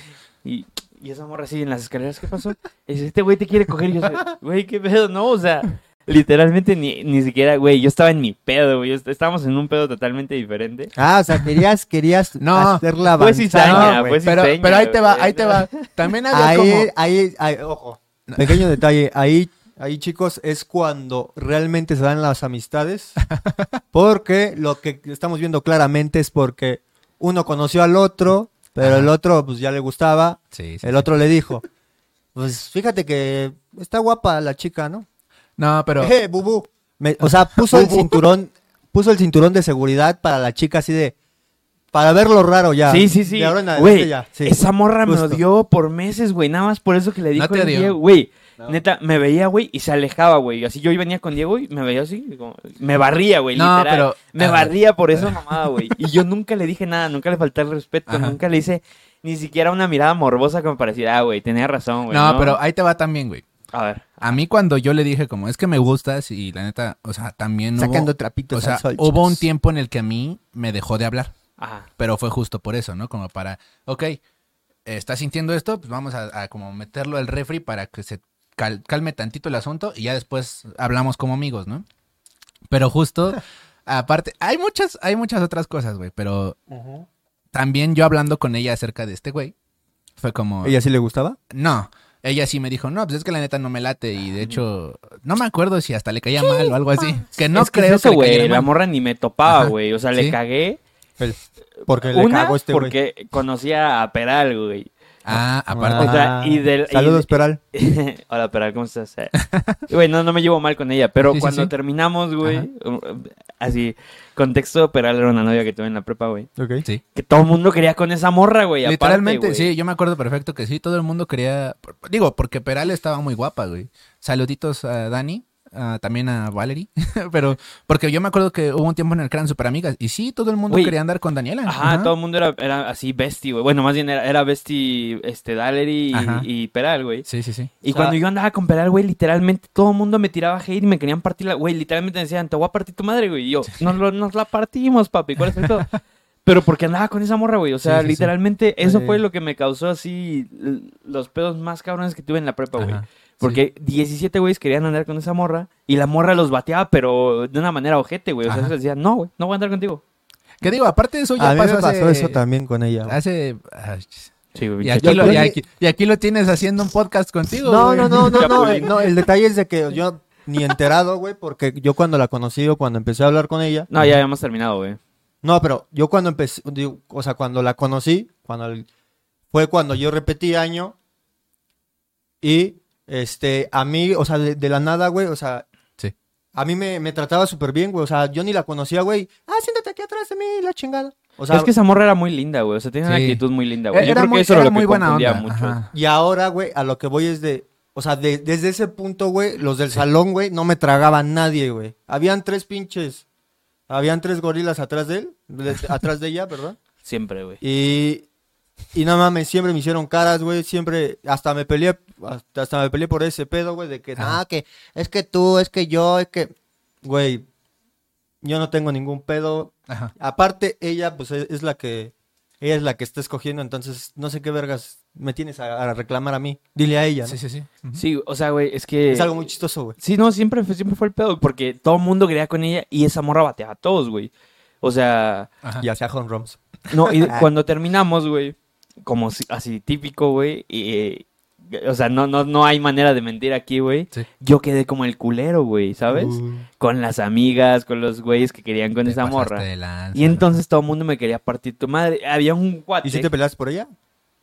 Y, y esa morra así en las escaleras, ¿qué pasó? Y dice, este güey te quiere coger. Y yo, güey, qué pedo, no, o sea, Literalmente ni, ni siquiera, güey, yo estaba en mi pedo, güey. est- Estábamos en un pedo totalmente diferente. Ah, o sea, querías, querías [LAUGHS] No, hacerla avanzar. cizaña, güey. fue Pero, cizaña, pero ahí te va, ahí te va. También había Ahí, como... ahí, ahí, ojo. Pequeño detalle, ahí, ahí chicos, es cuando realmente se dan las amistades. [LAUGHS] Porque lo que estamos viendo claramente es porque uno conoció al otro, pero Ajá. el otro pues ya le gustaba. Sí, sí, El sí. otro le dijo, pues fíjate que está guapa la chica, ¿no? No, pero... Eh, bubú. Me- o sea, [LAUGHS] puso el cinturón, puso el cinturón de seguridad para la chica así de, para verlo raro ya. Sí, sí, sí. De ahora en adelante Güey, ya. sí. esa morra me Justo. odió por meses, güey. Nada más por eso que le dijo No te el güey. No. Neta, me veía, güey, y se alejaba, güey. Así yo venía con Diego y me veía así, como- me barría, güey, No, literal. pero- me barría por esa [LAUGHS] mamada, güey. Y yo nunca le dije nada, nunca le falté el respeto, Ajá. nunca le hice ni siquiera una mirada morbosa que me pareciera, ah, güey, tenía razón, güey. no, pero ahí te va también, güey. A ver. A mí cuando yo le dije como, es que me gustas y la neta, o sea, también hubo... Sacando trapitos O sea, al sol, hubo un tiempo en el que a mí me dejó de hablar. Ajá. Pero fue justo por eso, ¿no? Como para, ok, ¿estás sintiendo esto? Pues vamos a, a como meterlo al refri para que se cal- calme tantito el asunto y ya después hablamos como amigos, ¿no? Pero justo, [LAUGHS] aparte, hay muchas, hay muchas otras cosas, güey, pero también yo hablando con ella acerca de este güey, fue como... ¿Ella sí le gustaba? No, ella sí me dijo, no, pues es que la neta no me late y de hecho, no me acuerdo si hasta le caía mal o algo así. Que no Es que creo es eso, que güey. La morra ni me topaba, güey. O sea, Sí. le cagué. El- porque le Una, cagó este güey. porque conocía a Peral, güey. Ah, aparte. O sea, y del- y- Saludos, Peral. [LAUGHS] Hola, Peral, ¿cómo estás? Eh, [LAUGHS] Güey, no, no me llevo mal con ella, pero Sí, cuando sí. terminamos, güey, um, así, contexto, Peral era una novia que tuve en la prepa, güey. Ok. Sí. Que todo el mundo quería con esa morra, güey. aparte, Literalmente, güey. sí, yo me acuerdo perfecto que sí, todo el mundo quería, digo, porque Peral estaba muy guapa, güey. Saluditos a Dani, a- también a Valerie, [LAUGHS] pero porque yo me acuerdo que hubo un tiempo en el que eran súper amigas y sí, todo el mundo quería andar con Daniela. Ajá, todo el mundo era, era así bestie, güey. Bueno, más bien era, era bestie, este, Dalery Ajá. y, y Peral, güey. Sí, sí, sí. Y O sea- cuando yo andaba con Peral, güey, literalmente todo el mundo me tiraba hate y me querían partir la... Güey, literalmente me decían, te voy a partir tu madre, güey. Y yo, nos, lo- nos la partimos, papi. ¿Cuál es el pedo? [LAUGHS] Pero porque andaba con esa morra, güey. O sea, Sí, sí, sí. literalmente eso Sí. fue lo que me causó así los pedos más cabrones que tuve en la prepa, güey. Porque 17 güeyes querían andar con esa morra y la morra los bateaba, pero de una manera ojete, güey. O sea, se les decía, no, güey, no voy a andar contigo. Que digo, aparte de eso ya A mí pasó, me pasó hace, eso también con ella. güey. Hace... ay, Sí, güey. y, aquí lo, creo y, que- aquí, y aquí lo tienes haciendo un podcast contigo. No, güey. no, no, no, [LAUGHS] no, eh, el detalle es de que yo ni enterado, güey, porque yo cuando la conocí o cuando empecé a hablar con ella, No, ya habíamos terminado, güey. no, pero yo cuando empecé, digo, o sea, cuando la conocí, cuando el- fue cuando yo repetí año y este, a mí, o sea, de, de la nada, güey, o sea, Sí. a mí me, me trataba súper bien, güey, o sea, yo ni la conocía, güey, ah, siéntate aquí atrás de mí, la chingada. O sea, es que esa morra era muy linda, güey. O sea, tenía una Sí. actitud muy linda, güey. Yo Era creo muy, que eso era era lo que muy buena confundía onda. mucho. ajá. Y ahora, güey, a lo que voy es de. O sea, de- desde ese punto, güey, los del salón, güey, no me tragaban nadie, güey. Habían tres pinches. Habían tres gorilas atrás de él. de- [LAUGHS] atrás de ella, perdón. Siempre, güey. Y. Y no mames, siempre me hicieron caras, güey. Siempre. Hasta me peleé. Hasta, hasta me peleé por ese pedo, güey. De que, ah, que. Es que tú, es que yo, es que. Güey. Yo no tengo ningún pedo. Ajá. Aparte, ella, pues es, es la que. Ella es la que está escogiendo, entonces no sé qué vergas me tienes a, a reclamar a mí. Dile a ella, ¿no? Sí, sí, sí. Sí, o sea, güey, es que... Es algo muy chistoso, güey. Sí, no, siempre fue, siempre fue el pedo, porque todo el mundo quería con ella y esa morra bateaba a todos, güey. O sea, Ajá. Y hacia home runs. no, y [LAUGHS] cuando terminamos, güey, como si- así típico, güey, y, eh, o sea, no, no, no hay manera de mentir aquí, güey. Sí. Yo quedé como el culero, güey, ¿sabes? Uh, Con las amigas, con los güeyes que querían con Te esa morra. lanza. Y entonces todo el mundo me quería partir tu madre. Había un cuate. ¿Y si te peleaste por ella?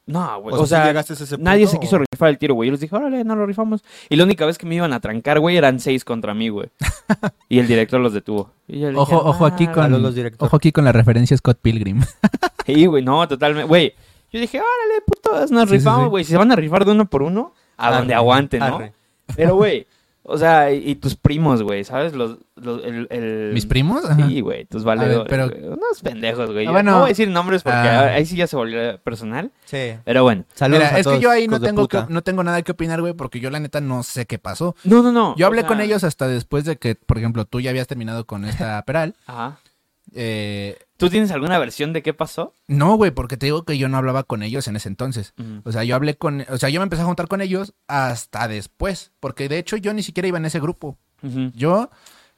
No, güey. O O, sea, sea, ¿sí llegaste a ese nadie punto, se quiso o? rifar el tiro, güey. Yo les dije, órale, no lo rifamos. Y la única vez que me iban a trancar, güey, eran seis contra mí, güey. [LAUGHS] y el director los detuvo. Y yo le Ojo, dije, ojo aquí "Ah". con director. ojo aquí con la referencia Scott Pilgrim. Sí, güey, no, totalmente. Güey, yo dije, órale, putos, nos Sí, rifamos, sí. güey. Si se van a rifar de uno por uno, a Arre, donde aguanten, ¿no? arre. Pero, güey, o sea, y, y tus primos, güey, ¿sabes? Los, los, el, el- ¿Mis primos? Ajá. Sí, güey, tus valedores. pero-. Unos pendejos, güey. Ah, Yo bueno. no voy a decir nombres porque Ah. ahí sí ya se volvió personal. Sí. Pero bueno. Saludos Mira, a es que yo ahí no tengo, que- no tengo nada que opinar, güey, porque yo la neta no sé qué pasó. No, no, no. Yo o hablé sea, con ellos hasta después de que, por ejemplo, tú ya habías terminado con esta [LAUGHS] Peral. Ajá. Eh, ¿Tú tienes alguna versión de qué pasó? no, güey, porque te digo que yo no hablaba con ellos en ese entonces. O sea, yo hablé con, o sea, yo me empecé a juntar con ellos hasta después, porque de hecho yo ni siquiera iba en ese grupo. Yo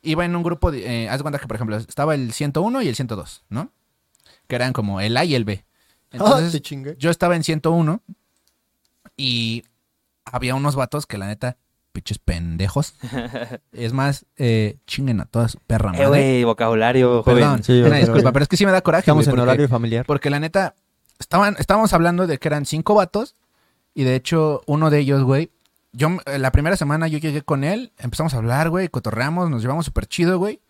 iba en un grupo, de, eh, haz de cuenta que, por ejemplo, estaba el 101 y el 102, ¿no? Que eran como el A y el B. Ah, Entonces, te chingué. yo estaba en 101 y había unos vatos que la neta, pinches pendejos. [LAUGHS] es más, eh, chinguen a toda su perra Eh, madre. güey, vocabulario, joven. Perdón, Sí, una pero- disculpa, pero es que sí me da coraje. Estamos en porque- horario familiar. Porque la neta, estaban, estábamos hablando de que eran cinco vatos. Y de hecho, uno de ellos, güey. Yo, eh, la primera semana yo llegué con él, empezamos a hablar, güey, cotorreamos, nos llevamos súper chido, güey.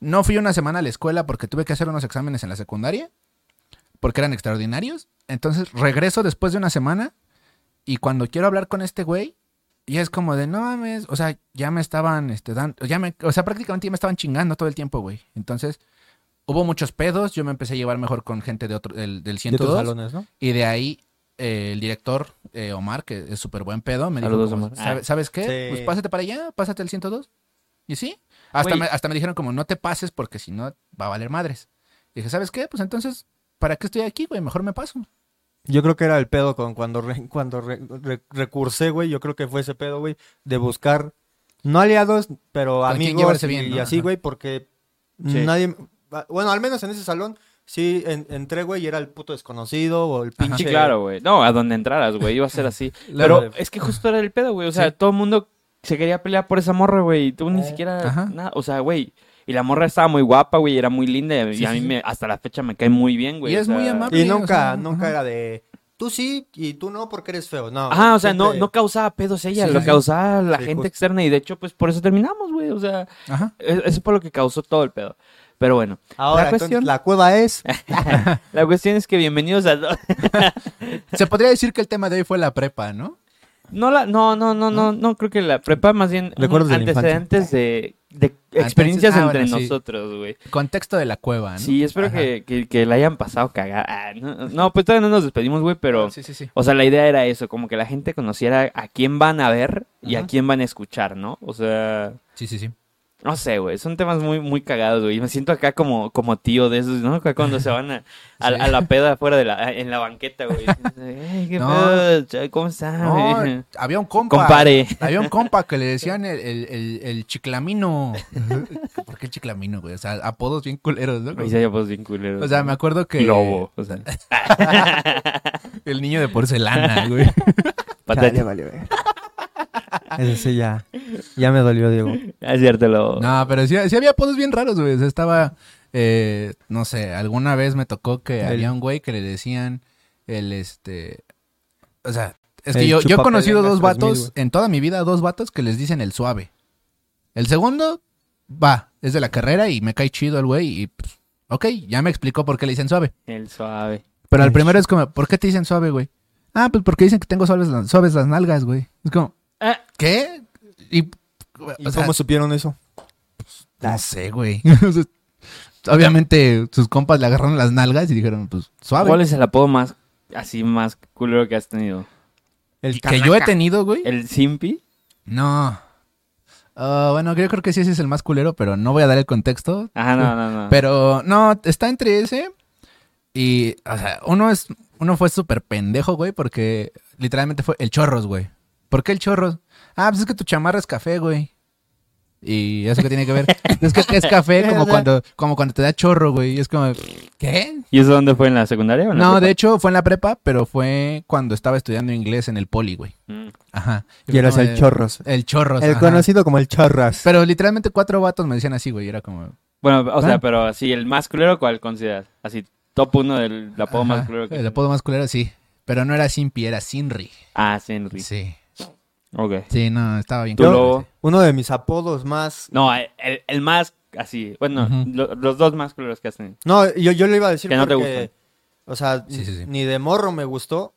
No fui una semana a la escuela porque tuve que hacer unos exámenes en la secundaria, porque eran extraordinarios. Entonces regreso después de una semana y cuando quiero hablar con este güey, ya es como de, no mames, o sea, ya me estaban, este, dando, ya me, o sea, prácticamente ya me estaban chingando todo el tiempo, güey. Entonces, hubo muchos pedos, yo me empecé a llevar mejor con gente de otro, del, del De otros 102. salones, ¿no? Y de ahí eh, el director, eh, Omar, que es súper buen pedo, me dijo, como, Omar. "¿Sabe- Ah. ¿sabes qué? Sí. Pues pásate para allá, pásate el 102. Y sí, hasta me, hasta me dijeron como, no te pases porque si no va a valer madres. dije, ¿sabes qué? Pues entonces, ¿para qué estoy aquí, güey? Mejor me paso. Yo creo que era el pedo con cuando, re- [LAUGHS] cuando re- re- recursé, güey. Yo creo que fue ese pedo, güey, de buscar, no aliados, pero amigos llevarse y, bien, ¿no? y así, güey, porque Sí. nadie... Bueno, al menos en ese salón, sí en- entré, güey, y era el puto desconocido o el Ajá. pinche... Sí, claro, güey. No, a donde entraras, güey, iba a ser así. [LAUGHS] Pero es que justo era el pedo, güey. O sea, Sí. todo el mundo se quería pelear por esa morra, güey. Y tú ni Eh, siquiera ajá. nada. O sea, güey. Y la morra estaba muy guapa, güey. Era muy linda. Y Sí, a mí sí, me, hasta la fecha me cae muy bien, güey. Y o es muy amable. Y Sí, o nunca, sea, nunca ajá. era de... Tú sí y tú no porque eres feo, no. Ajá, o sea, no, no causaba pedos ella, Sí, lo sí. causaba la Sí, gente justo. externa y de hecho, pues por eso terminamos, güey. O sea, Ajá. es- eso fue lo que causó todo el pedo. Pero bueno, Ahora, la entonces, la cueva es... [LAUGHS] la cuestión es que bienvenidos a... [LAUGHS] Se podría decir que el tema de hoy fue la prepa, ¿no? No, la, no, no, no, no, no creo que la prepa, más bien Recuerdos de antecedentes de, de experiencias ah, entre bueno, sí. nosotros, güey. Contexto de la cueva, ¿no? Sí, espero que, que, que la hayan pasado cagada. Ah, no, no, pues todavía no nos despedimos, güey, pero... Sí, sí, sí. O sea, la idea era eso, como que la gente conociera a quién van a ver y a quién van a escuchar, ¿no? O sea, Sí, sí, sí. No sé, güey, son temas muy, muy cagados, güey. Me siento acá como, como tío de esos, ¿no? Acá Cuando se van a, a, Sí. a la peda afuera de la, en la banqueta, güey. [LAUGHS] Ay, ¿qué No. pedo? ¿Cómo está? No, güey? había un compa. Compare. Había un compa que le decían [LAUGHS] el, el, el, el chiclamino. [LAUGHS] ¿Por qué el chiclamino, güey? O sea, apodos bien culeros, ¿no? Ahí se pues bien culero. O sea, me acuerdo que... Lobo, o sea. El niño de porcelana, güey. Patata. Ya, vale, güey. Ese sí ya, ya me dolió, Diego. Es cierto. No, pero sí, sí había apodos bien raros, güey. O sea, estaba... eh, no sé, alguna vez me tocó que El- había un güey que le decían el, este... O sea, es que El yo, yo he conocido dos 3000, vatos, en toda mi vida, dos vatos que les dicen el suave. El segundo, va, es de la carrera y me cae chido el güey y... pues, ok, ya me explicó por qué le dicen suave. El suave. Pero al primero es como, ¿por qué te dicen suave, güey? Ah, pues porque dicen que tengo suaves, suaves las nalgas, güey. Es como, Ah, ¿qué? Y, ¿Y o sea, cómo supieron eso? no sé, güey. [LAUGHS] Obviamente sus compas le agarraron las nalgas y dijeron, pues, suave. ¿Cuál es el apodo más, así, más culero que has tenido? El que yo he tenido, güey. ¿El Simpi? No. Ah, bueno, yo creo que sí, ese es el más culero, pero no voy a dar el contexto. Ajá, no, no, no. Pero no, está entre ese y, o sea, uno es, uno fue súper pendejo, güey, porque literalmente fue el chorros, güey. ¿Por qué el chorros? Ah, pues es que tu chamarra es café, güey. Y eso que tiene que ver. es que es café [LAUGHS] como cuando, como cuando te da chorro, güey. Y es como, ¿qué? ¿Y eso dónde fue? ¿En la secundaria o en la No, prepa? de hecho fue en la prepa, pero fue cuando estaba estudiando inglés en el poli, güey. Mm. Ajá. Y eras el chorros. El chorros. El ajá. conocido como el chorras. Pero literalmente cuatro vatos me decían así, güey. y Era como. Bueno, o sea, Ah. pero así, el más culero, ¿cuál consideras? Así, top uno del apodo más culero que... El apodo más culero, sí. Pero no era Simpi, era Sinri. Ah, Henry. Sí. Ok. Sí, no, estaba bien ¿Tú, culero, Lobo? sí. Uno de mis apodos más... No, el, el más, así, bueno, lo- los dos más culeros que has tenido. No, yo, yo le iba a decir Que no te porque... O sea, Sí, sí, sí. ni de morro me gustó.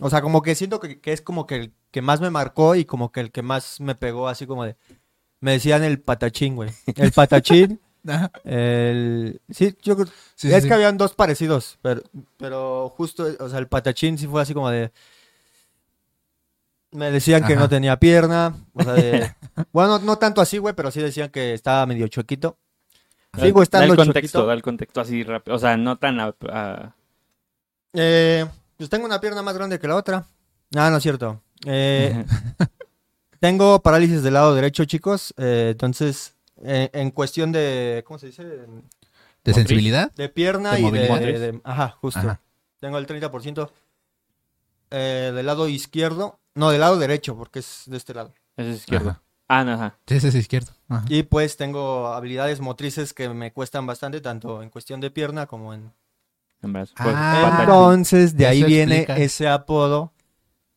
O sea, como que siento que, que es como que el que más me marcó y como que el que más me pegó, así como de... Me decían el patachín, güey. El [LAUGHS] patachín, Ajá. el... Sí, yo creo... Sí, es sí, que habían dos parecidos, pero, pero justo, o sea, el patachín sí fue así como de... Me decían que no tenía pierna, o sea, de- [LAUGHS] bueno, no tanto así, güey, pero sí decían que estaba medio chuequito. Sigo Da estando el contexto, da el contexto así rápido. O sea, no tan... a- a- Eh, pues tengo una pierna más grande que la otra. Ah, no es cierto. Eh, [LAUGHS] Tengo parálisis del lado derecho, chicos. eh, entonces, en cuestión de. ¿Cómo se dice? ¿De Motriz. sensibilidad? De pierna De y de, Ajá, justo. Ajá. Tengo el 30% eh, del lado izquierdo. No, del lado derecho, porque es de este lado. Ese es izquierdo. Ajá. Ah, no, ajá. Sí, ese es izquierdo. Ajá. Y pues tengo habilidades motrices que me cuestan bastante, tanto en cuestión de pierna como en. En brazo. Pues, Ah, pata- Entonces, de ahí Eso viene explica. ese apodo.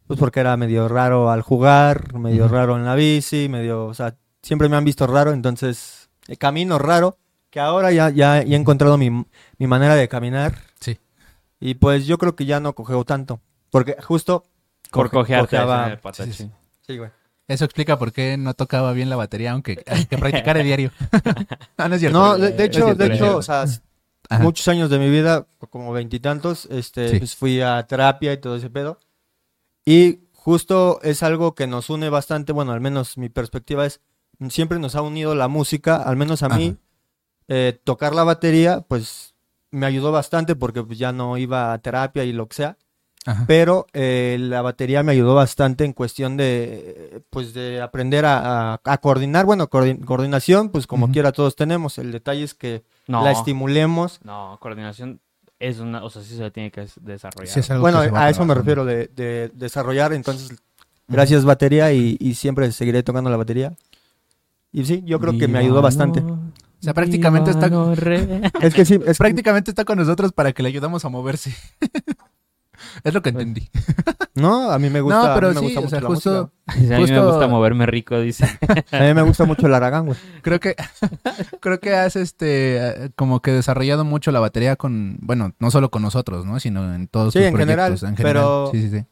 Pues porque era medio raro al jugar, medio Ujú. raro en la bici, medio. O sea, siempre me han visto raro, entonces. eh, camino raro. Que ahora ya, ya, ya he encontrado mi, mi manera de caminar. Sí. Y pues yo creo que ya no cogeo tanto. Porque justo. Por cojearte cojeaba-. Sí, sí. Sí, güey. Eso explica por qué no tocaba bien la batería, aunque hay que practicar el diario. [LAUGHS] no, no es cierto. No, de, de Es hecho, cierto, de hecho, o sea, Ajá. muchos años de mi vida, como veintitantos, este, Sí. pues fui a terapia y todo ese pedo. Y justo es algo que nos une bastante, bueno, al menos mi perspectiva es, siempre nos ha unido la música, al menos a mí, eh, tocar la batería, pues me ayudó bastante porque pues, ya no iba a terapia y lo que sea. Ajá. Pero eh, la batería me ayudó bastante en cuestión de, pues, de aprender a, a- a coordinar. Bueno, coordi- coordinación, pues como quiera todos tenemos. El detalle es que No, la estimulemos. no, coordinación es una, o sea, sí se la tiene que des- desarrollar. Sí, es algo Bueno, que a eso me refiero de, de desarrollar. Entonces, gracias batería y, y siempre seguiré tocando la batería. Y sí, yo creo que me ayudó bastante. O sea, prácticamente está- Es que sí, es [LAUGHS] Prácticamente está con nosotros para que le ayudamos a moverse. [LAUGHS] es lo que entendí. No, a mí me gusta, no, pero a mí me sí, gusta o mucho sea, la justo, música. a mí me gusta moverme rico, dice. [LAUGHS] A mí me gusta mucho el Aragán, güey. creo que [LAUGHS] creo que has este como que desarrollado mucho la batería con, bueno, no solo con nosotros, ¿no? Sino en todos Sí, tus en general, proyectos, en pero- Sí, sí, sí.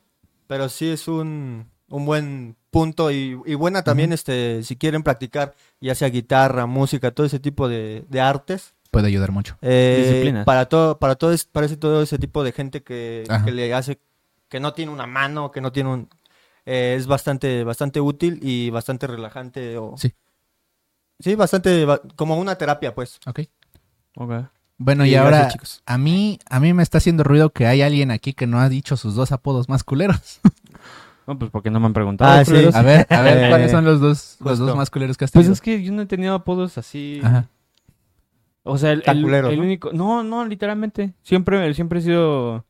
Pero sí es un, un buen punto y, y buena también, este, si quieren practicar ya sea guitarra, música, todo ese tipo de, de artes. Puede ayudar mucho. Disciplinas. Disciplinas. Para todo, para todo, es- parece todo ese tipo de gente que, le hace, que no tiene una mano, que no tiene un, eh, es bastante, bastante útil y bastante relajante o Sí. sí, bastante, ba- como una terapia, pues. Ok. Ok. Bueno, Sí, y gracias, ahora chicos. a mí a mí me está haciendo ruido que hay alguien aquí que no ha dicho sus dos apodos más culeros. [LAUGHS] No, pues porque no me han preguntado. Ah, sí. A ver, a ver, Eh, [LAUGHS] ¿cuáles son los dos los dos más culeros que has Pues tenido? es que yo no he tenido apodos así. Ajá. O sea, el, el- culeros, el ¿no? único. No, no, literalmente. Siempre, siempre he sido.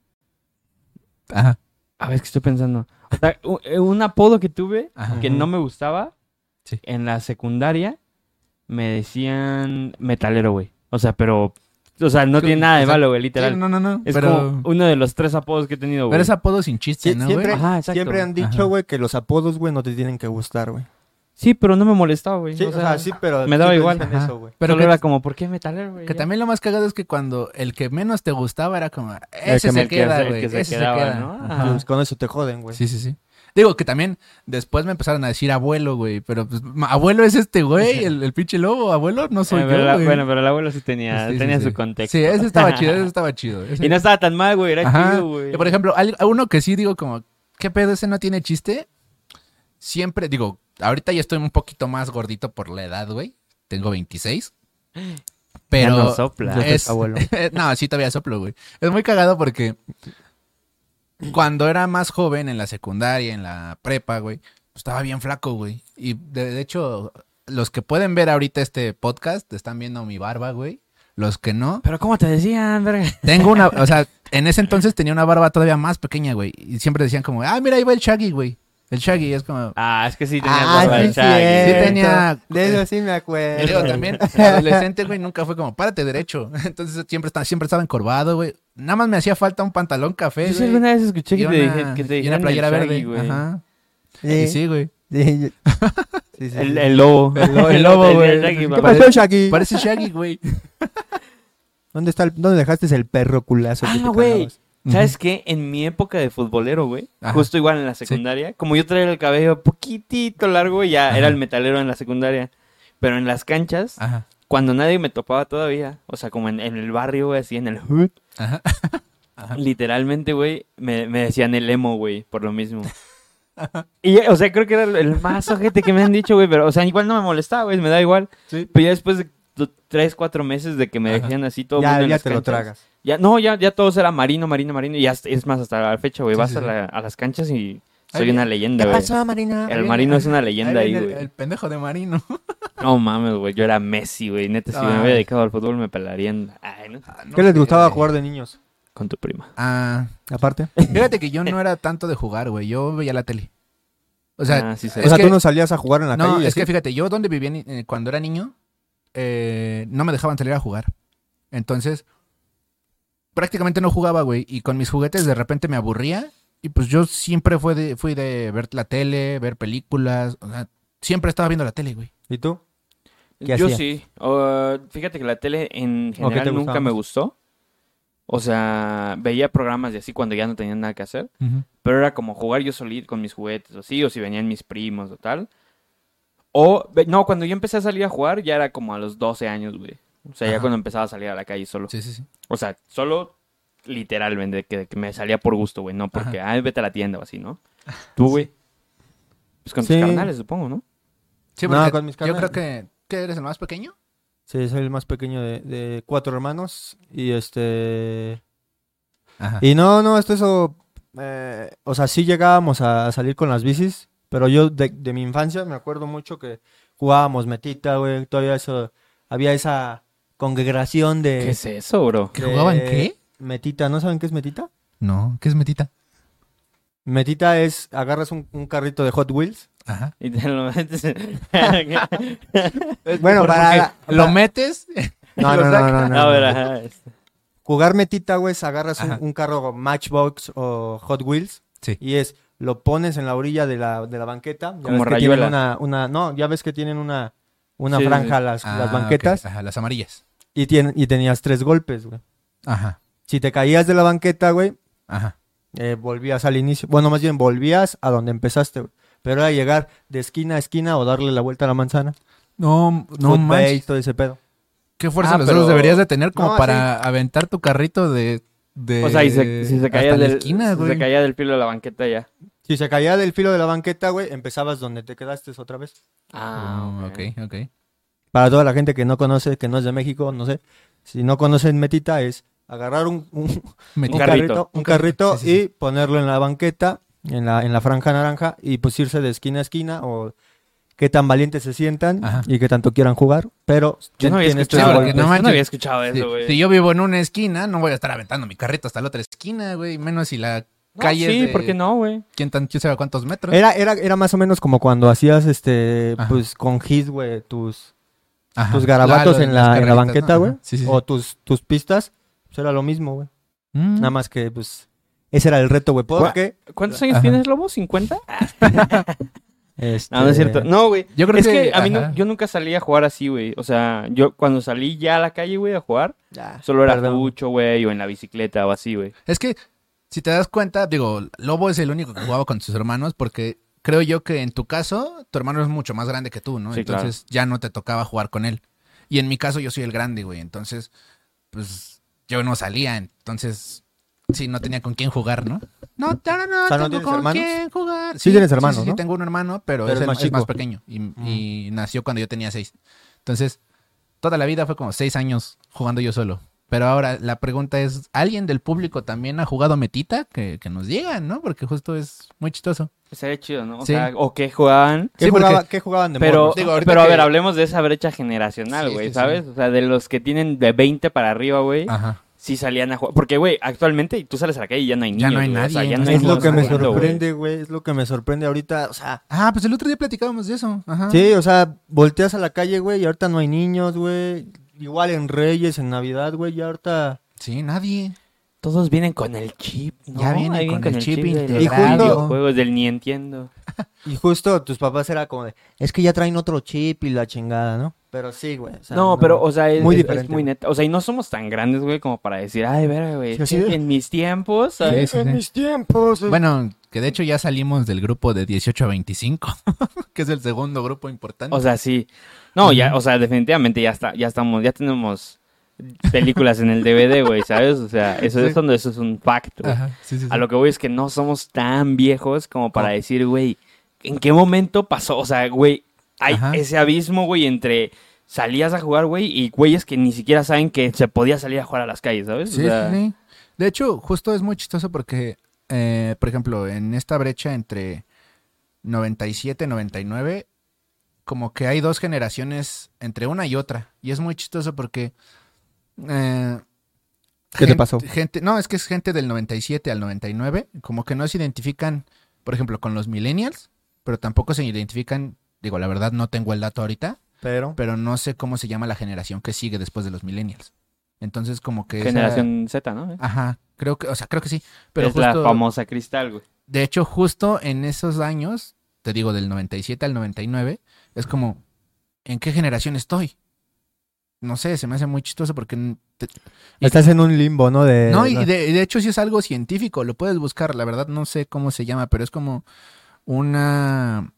Ajá. A ver, es que estoy pensando. O sea, eh, un apodo que tuve Ajá. que no me gustaba. Sí. En la secundaria me decían metalero, güey. O sea, pero. O sea, no tiene nada de o sea, malo, güey, literal. Sí, no, no, no. Es pero, como uno de los tres apodos que he tenido, güey. pero es apodo sin chiste, Sí, ¿no, siempre? Ajá, exacto. siempre han dicho, güey, que los apodos, güey, no te tienen que gustar, güey. Sí, pero no me molestaba, güey. Sí, o o sea, sea, sí, pero me daba igual. Ajá. eso, güey. Pero solo que, era como, ¿por qué metalero, güey? que Ya. también lo más cagado es que cuando el que menos te gustaba era como, ese que se queda, güey. que ese se quedaba, queda. ¿no? Pues con eso te joden, güey. Sí, sí, sí. Digo que también después me empezaron a decir abuelo, güey. Pero pues, abuelo es este güey, [LAUGHS] el, el pinche lobo. Abuelo no soy Eh, pero yo, la- güey. bueno, pero el abuelo sí tenía, Sí, tenía sí. su contexto. Sí, ese estaba [LAUGHS] chido, ese estaba chido. Ese- Y no estaba tan mal, güey, era Ajá. chido, güey. Y, por ejemplo, al- a uno que sí digo como, ¿qué pedo ese no tiene chiste? Siempre, digo, ahorita ya estoy un poquito más gordito por la edad, güey. Tengo 26. [GASPS] Ya Pero... no sopla. Es- abuelo. [LAUGHS] no, sí todavía soplo, güey. Es muy cagado porque cuando era más joven, en la secundaria, en la prepa, güey, pues, estaba bien flaco, güey. Y de, de hecho, los que pueden ver ahorita este podcast están viendo mi barba, güey. Los que no, Pero ¿cómo te decían, verga? tengo una, o sea, [LAUGHS] en ese entonces tenía una barba todavía más pequeña, güey. Y siempre decían como, ah, mira, ahí va el Shaggy, güey. El Shaggy es como... Ah, es que sí tenía Ah, barba sí, de Shaggy. Sí tenía- De eso sí me Y acuerdo. digo, también, [LAUGHS] adolescente, güey, nunca fue como, párate derecho. [LAUGHS] Entonces siempre, estaba- siempre estaba encorvado, güey. Nada más me hacía falta un pantalón café, Yo alguna vez escuché y que te, una- dije, que te y una playera Shaggy, verde. güey. Ajá. Sí, Y sí, güey. sí, yo- [LAUGHS] sí, sí, El, sí. el lobo. El lo- el lobo, güey. Shaggy, ¿Qué ¿Qué papá. pasó, Shaggy? Parece Shaggy, güey. ¿Dónde, está el- ¿Dónde dejaste el perro culazo? que Ah, te güey. ¿Sabes qué? En mi época de futbolero, güey, Ajá. justo igual en la secundaria, como yo traía el cabello poquitito largo, ya Ajá. era el metalero en la secundaria. Pero en las canchas, Ajá. cuando nadie me topaba todavía, o sea, como en, en el barrio, güey, así en el hood, [LAUGHS] literalmente, güey, me, me decían el emo, güey, por lo mismo. [LAUGHS] Y, o sea, creo que era el- más ojete que me han dicho, güey, pero, o sea, igual no me molestaba, güey, me da igual. Sí. Pero ya después de tres, cuatro meses de que me decían así todo Ya, mundo en ya las te lo tragas. Ya, no, ya, ya todos era marino, marino, marino. Y ya, es más, hasta la fecha, güey, Sí, vas sí, a, sí. la- a las canchas y Soy una leyenda, ¿Qué güey. pasó, Marina? El Marino es una leyenda ahí, el- güey. El, pendejo de Marino. [LAUGHS] No mames, güey. Yo era Messi, güey. Neta, si me hubiera dedicado al fútbol, me pelarían. Ay, no. ¿Qué les gustaba jugar de niños? Con tu prima. Ah, Aparte. [LAUGHS] fíjate que yo no era tanto de jugar, güey. Yo veía la tele. O sea, Ah, sí, sí. O sea, que- tú no salías a jugar en la no, calle. y es que fíjate, yo donde vivía eh, cuando era niño, eh, no me dejaban salir a jugar. Entonces, prácticamente no jugaba, güey. Y con mis juguetes de repente me aburría. Y pues yo siempre fui de, fui de ver la tele, ver películas. O sea, siempre estaba viendo la tele, güey. ¿Y tú? ¿Qué Yo hacía? sí. Uh, fíjate que la tele en ¿O qué te general nunca gustaba me gustó. O sea, veía programas de así cuando ya no tenía nada que hacer. Pero era como jugar yo solito con mis juguetes o así, o si venían mis primos o tal. O, no, cuando yo empecé a salir a jugar ya era como a los 12 años, güey. O sea, ya Ajá. cuando empezaba a salir a la calle solo. Sí, sí, sí. O sea, solo literalmente que, que me salía por gusto, güey. No porque, ay, vete a la tienda o así, ¿no? Tú, güey. Pues con Sí. tus carnales, supongo, ¿no? Sí, No, porque con mis yo creo carnales. que, que eres el más pequeño. Sí, soy el más pequeño de, de cuatro hermanos. Y este. Ajá. Y no, no, esto eso. eh, o sea, sí llegábamos a salir con las bicis. Pero yo de, de mi infancia me acuerdo mucho que jugábamos metita, güey. Todavía eso. Había esa congregación de. ¿Qué es eso, bro? ¿Que jugaban qué? Metita, ¿no saben qué es metita? No, ¿qué es metita? Metita es, agarras un, un carrito de Hot Wheels. Ajá. Y te lo metes [LAUGHS] en- Bueno, para... lo metes. [LAUGHS] No, no, no, no, no, No, no. pero, ajá, este. Jugar metita, güey, es agarras un, carro Matchbox o Hot Wheels. Sí. Y es, lo pones en la orilla de la, de la banqueta. Ya Como ves que tienen rayuela. una, una, no, ya ves que tienen una, una Sí, franja sí. Las, Ah, las ok. banquetas. Ajá, las amarillas. Y, tienen, y tenías tres golpes, güey. Ajá. Si te caías de la banqueta, güey, Ajá. eh, volvías al inicio. Bueno, más bien volvías a donde empezaste, güey. Pero era llegar de esquina a esquina o darle la vuelta a la manzana. No, no manches. todo ese pedo. ¿Qué fuerza Ah, los pero- deberías de tener como No, para aventar tu carrito de... de O sea, y se- si se caía, hasta la del, esquina, si güey. se caía del filo de la banqueta ya. Si se caía del filo de la banqueta, güey, empezabas donde te quedaste otra vez. Ah, ok, ok. Para toda la gente que no conoce, que no es de México, no sé. Si no conocen metita, es agarrar un, un, [LAUGHS] carrito. un carrito, carrito sí, sí, y ponerlo en la banqueta, en la, en la franja naranja, y pues irse de esquina a esquina o qué tan valientes se sientan Ajá. y qué tanto quieran jugar. Pero Yo no había escuchado, no no había eso, güey. si yo vivo en una esquina, no voy a estar aventando mi carrito hasta la otra esquina, güey. Menos si la No, calle sí, de... ¿por qué no, güey? ¿Quién, tan, quién sabe cuántos metros? Era, era, era más o menos como cuando hacías este, Ajá. pues con hit, güey, tus, Ajá. tus garabatos en la, en la banqueta, güey. Sí, sí, sí. O tus, tus pistas, pues era lo mismo, güey. Mm. Nada más que, pues, ese era el reto, güey. Porque, ¿Cuántos años Ajá. tienes, Lobo? ¿50? [LAUGHS] este... No, no es cierto. No, güey. Yo creo es que- que, a mí no- yo nunca salí a jugar así, güey. O sea, yo cuando salí ya a la calle, güey, a jugar, Ya, solo era perdón. mucho, güey, o en la bicicleta o así, güey. Es que, si te das cuenta, digo, Lobo es el único que jugaba con sus hermanos porque creo yo que en tu caso, tu hermano es mucho más grande que tú, ¿no? Sí, entonces ya no te tocaba jugar con él. Y en mi caso yo soy el grande, güey. Entonces, pues yo no salía. Entonces, sí, no tenía con quién jugar, ¿no? No, no, no, O sea, ¿no tengo con hermanos? quién jugar. Sí tienes hermanos, Sí, sí, ¿no? tengo un hermano, pero, Pero es, el- más es más chico. pequeño. Y, y nació cuando yo tenía seis. Entonces, toda la vida fue como seis años jugando yo solo. Pero ahora la pregunta es, ¿alguien del público también ha jugado Metita? Que, que nos digan, ¿no? Porque justo es muy chistoso. Sería chido, ¿no? O Sí. sea, o que jugaban. ¿Qué, Sí, porque- jugaba- qué jugaban de Pero? Digo, pero a ver, hablemos de esa brecha generacional, güey, sí, sí. ¿sabes? O sea, de los que tienen de 20 para arriba, güey, Ajá. sí salían a jugar. Porque, güey, actualmente tú sales a la calle y ya no hay niños. Ya no hay güey. O sea, nadie, ya no no hay Es lo que me jugando, sorprende, güey. Es lo que me sorprende ahorita. O sea, Ah, pues el otro día platicábamos de eso. Ajá. sí, o sea, volteas a la calle, güey, y ahorita no hay niños, güey. Igual en Reyes, en Navidad, güey, ya ahorita. Sí, nadie. Todos vienen con el chip, ¿no? Ya vienen Ahí con el chip integrado. radio, juegos del ni entiendo. [LAUGHS] Y justo tus papás era como de, es que ya traen otro chip y la chingada, ¿no? Pero sí, güey. o sea, no, pero, o sea, es Muy es- muy neta. O sea, y no somos tan grandes, güey, como para decir, ay, ver, güey, Sí, en mis tiempos, ¿sabes? Sí, sí, sí. mis tiempos. Bueno, que de hecho ya salimos del grupo de 18 a 25, [LAUGHS] que es el segundo grupo importante. O sea, sí. No, ya, o sea, definitivamente ya está, ya estamos, ya tenemos películas en el DVD, güey, ¿sabes? O sea, eso, Sí. es donde eso es un fact, güey. Sí, sí. A lo que voy es que no somos tan viejos como para ¿Cómo? decir, güey, ¿en qué momento pasó? O sea, güey, hay Ajá. ese abismo, güey, entre salías a jugar, güey, y güeyes que ni siquiera saben que se podía salir a jugar a las calles, ¿sabes? O Sí, sea, sí, sí. De hecho, justo es muy chistoso porque eh, por ejemplo, en esta brecha entre 97 y 99, como que hay dos generaciones entre una y otra. Y es muy chistoso porque... eh, ¿Qué te pasó? Gente, no, es que es gente del 97 al 99, como que no se identifican, por ejemplo, con los millennials, pero tampoco se identifican, digo, la verdad no tengo el dato ahorita, Pero. pero no sé cómo se llama la generación que sigue después de los millennials. Entonces, como que... esa- Generación Z, ¿no? Ajá, creo que, o sea, creo que sí. Pero es la famosa cristal, güey. de hecho, justo en esos años, te digo, del 97 al 99, es como, ¿en qué generación estoy? No sé, se me hace muy chistoso porque... te- Estás en un limbo, ¿no? De, no, y de, de hecho sí es algo científico, lo puedes buscar, la verdad no sé cómo se llama, pero es como una...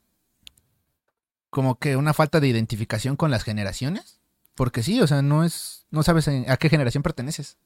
como que una falta de identificación con las generaciones. Porque sí, o sea, no es... no sabes a qué generación perteneces.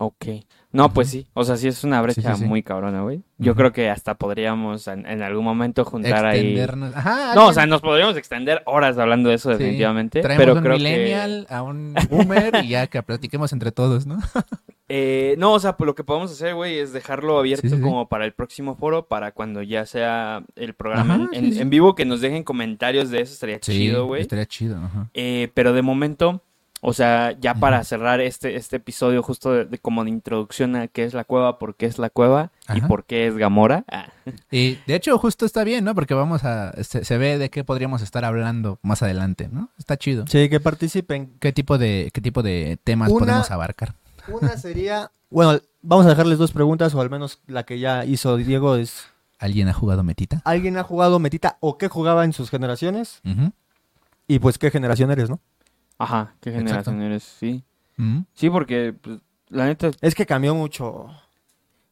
Ok. No, pues sí. O sea, sí es una brecha sí, sí. muy cabrona, güey. Yo creo que hasta podríamos en, en algún momento juntar ahí. Extendernos. Ajá, No, o sea, nos podríamos extender horas hablando de eso, definitivamente. Traemos pero un creo millennial a un boomer y ya que platiquemos entre todos, ¿no? [LAUGHS] eh, no, o sea, pues lo que podemos hacer, güey, es dejarlo abierto como para el próximo foro, para cuando ya sea el programa Ajá, en, vivo, que nos dejen comentarios de eso, estaría chido, güey. estaría chido, ajá. Eh, pero de momento, o sea, ya para cerrar este, este episodio justo de, de como de introducción a qué es la cueva, por qué es la cueva y por qué es Gamora. Ah, [LAUGHS] Y de hecho justo está bien, ¿no? Porque vamos a... Se, se ve de qué podríamos estar hablando más adelante, ¿no? Está chido. Sí, que participen. ¿Qué tipo de, qué tipo de temas Una- podemos abarcar? Una [LAUGHS] sería. Bueno, vamos a dejarles dos preguntas, o al menos la que ya hizo Diego es. ¿Alguien ha jugado Metita? ¿Alguien ha jugado Metita o qué jugaba en sus generaciones? Y pues qué generación eres, ¿no? Ajá, qué Exacto. generación eres, sí. Ujú. Sí, porque pues, la neta, Es que cambió mucho.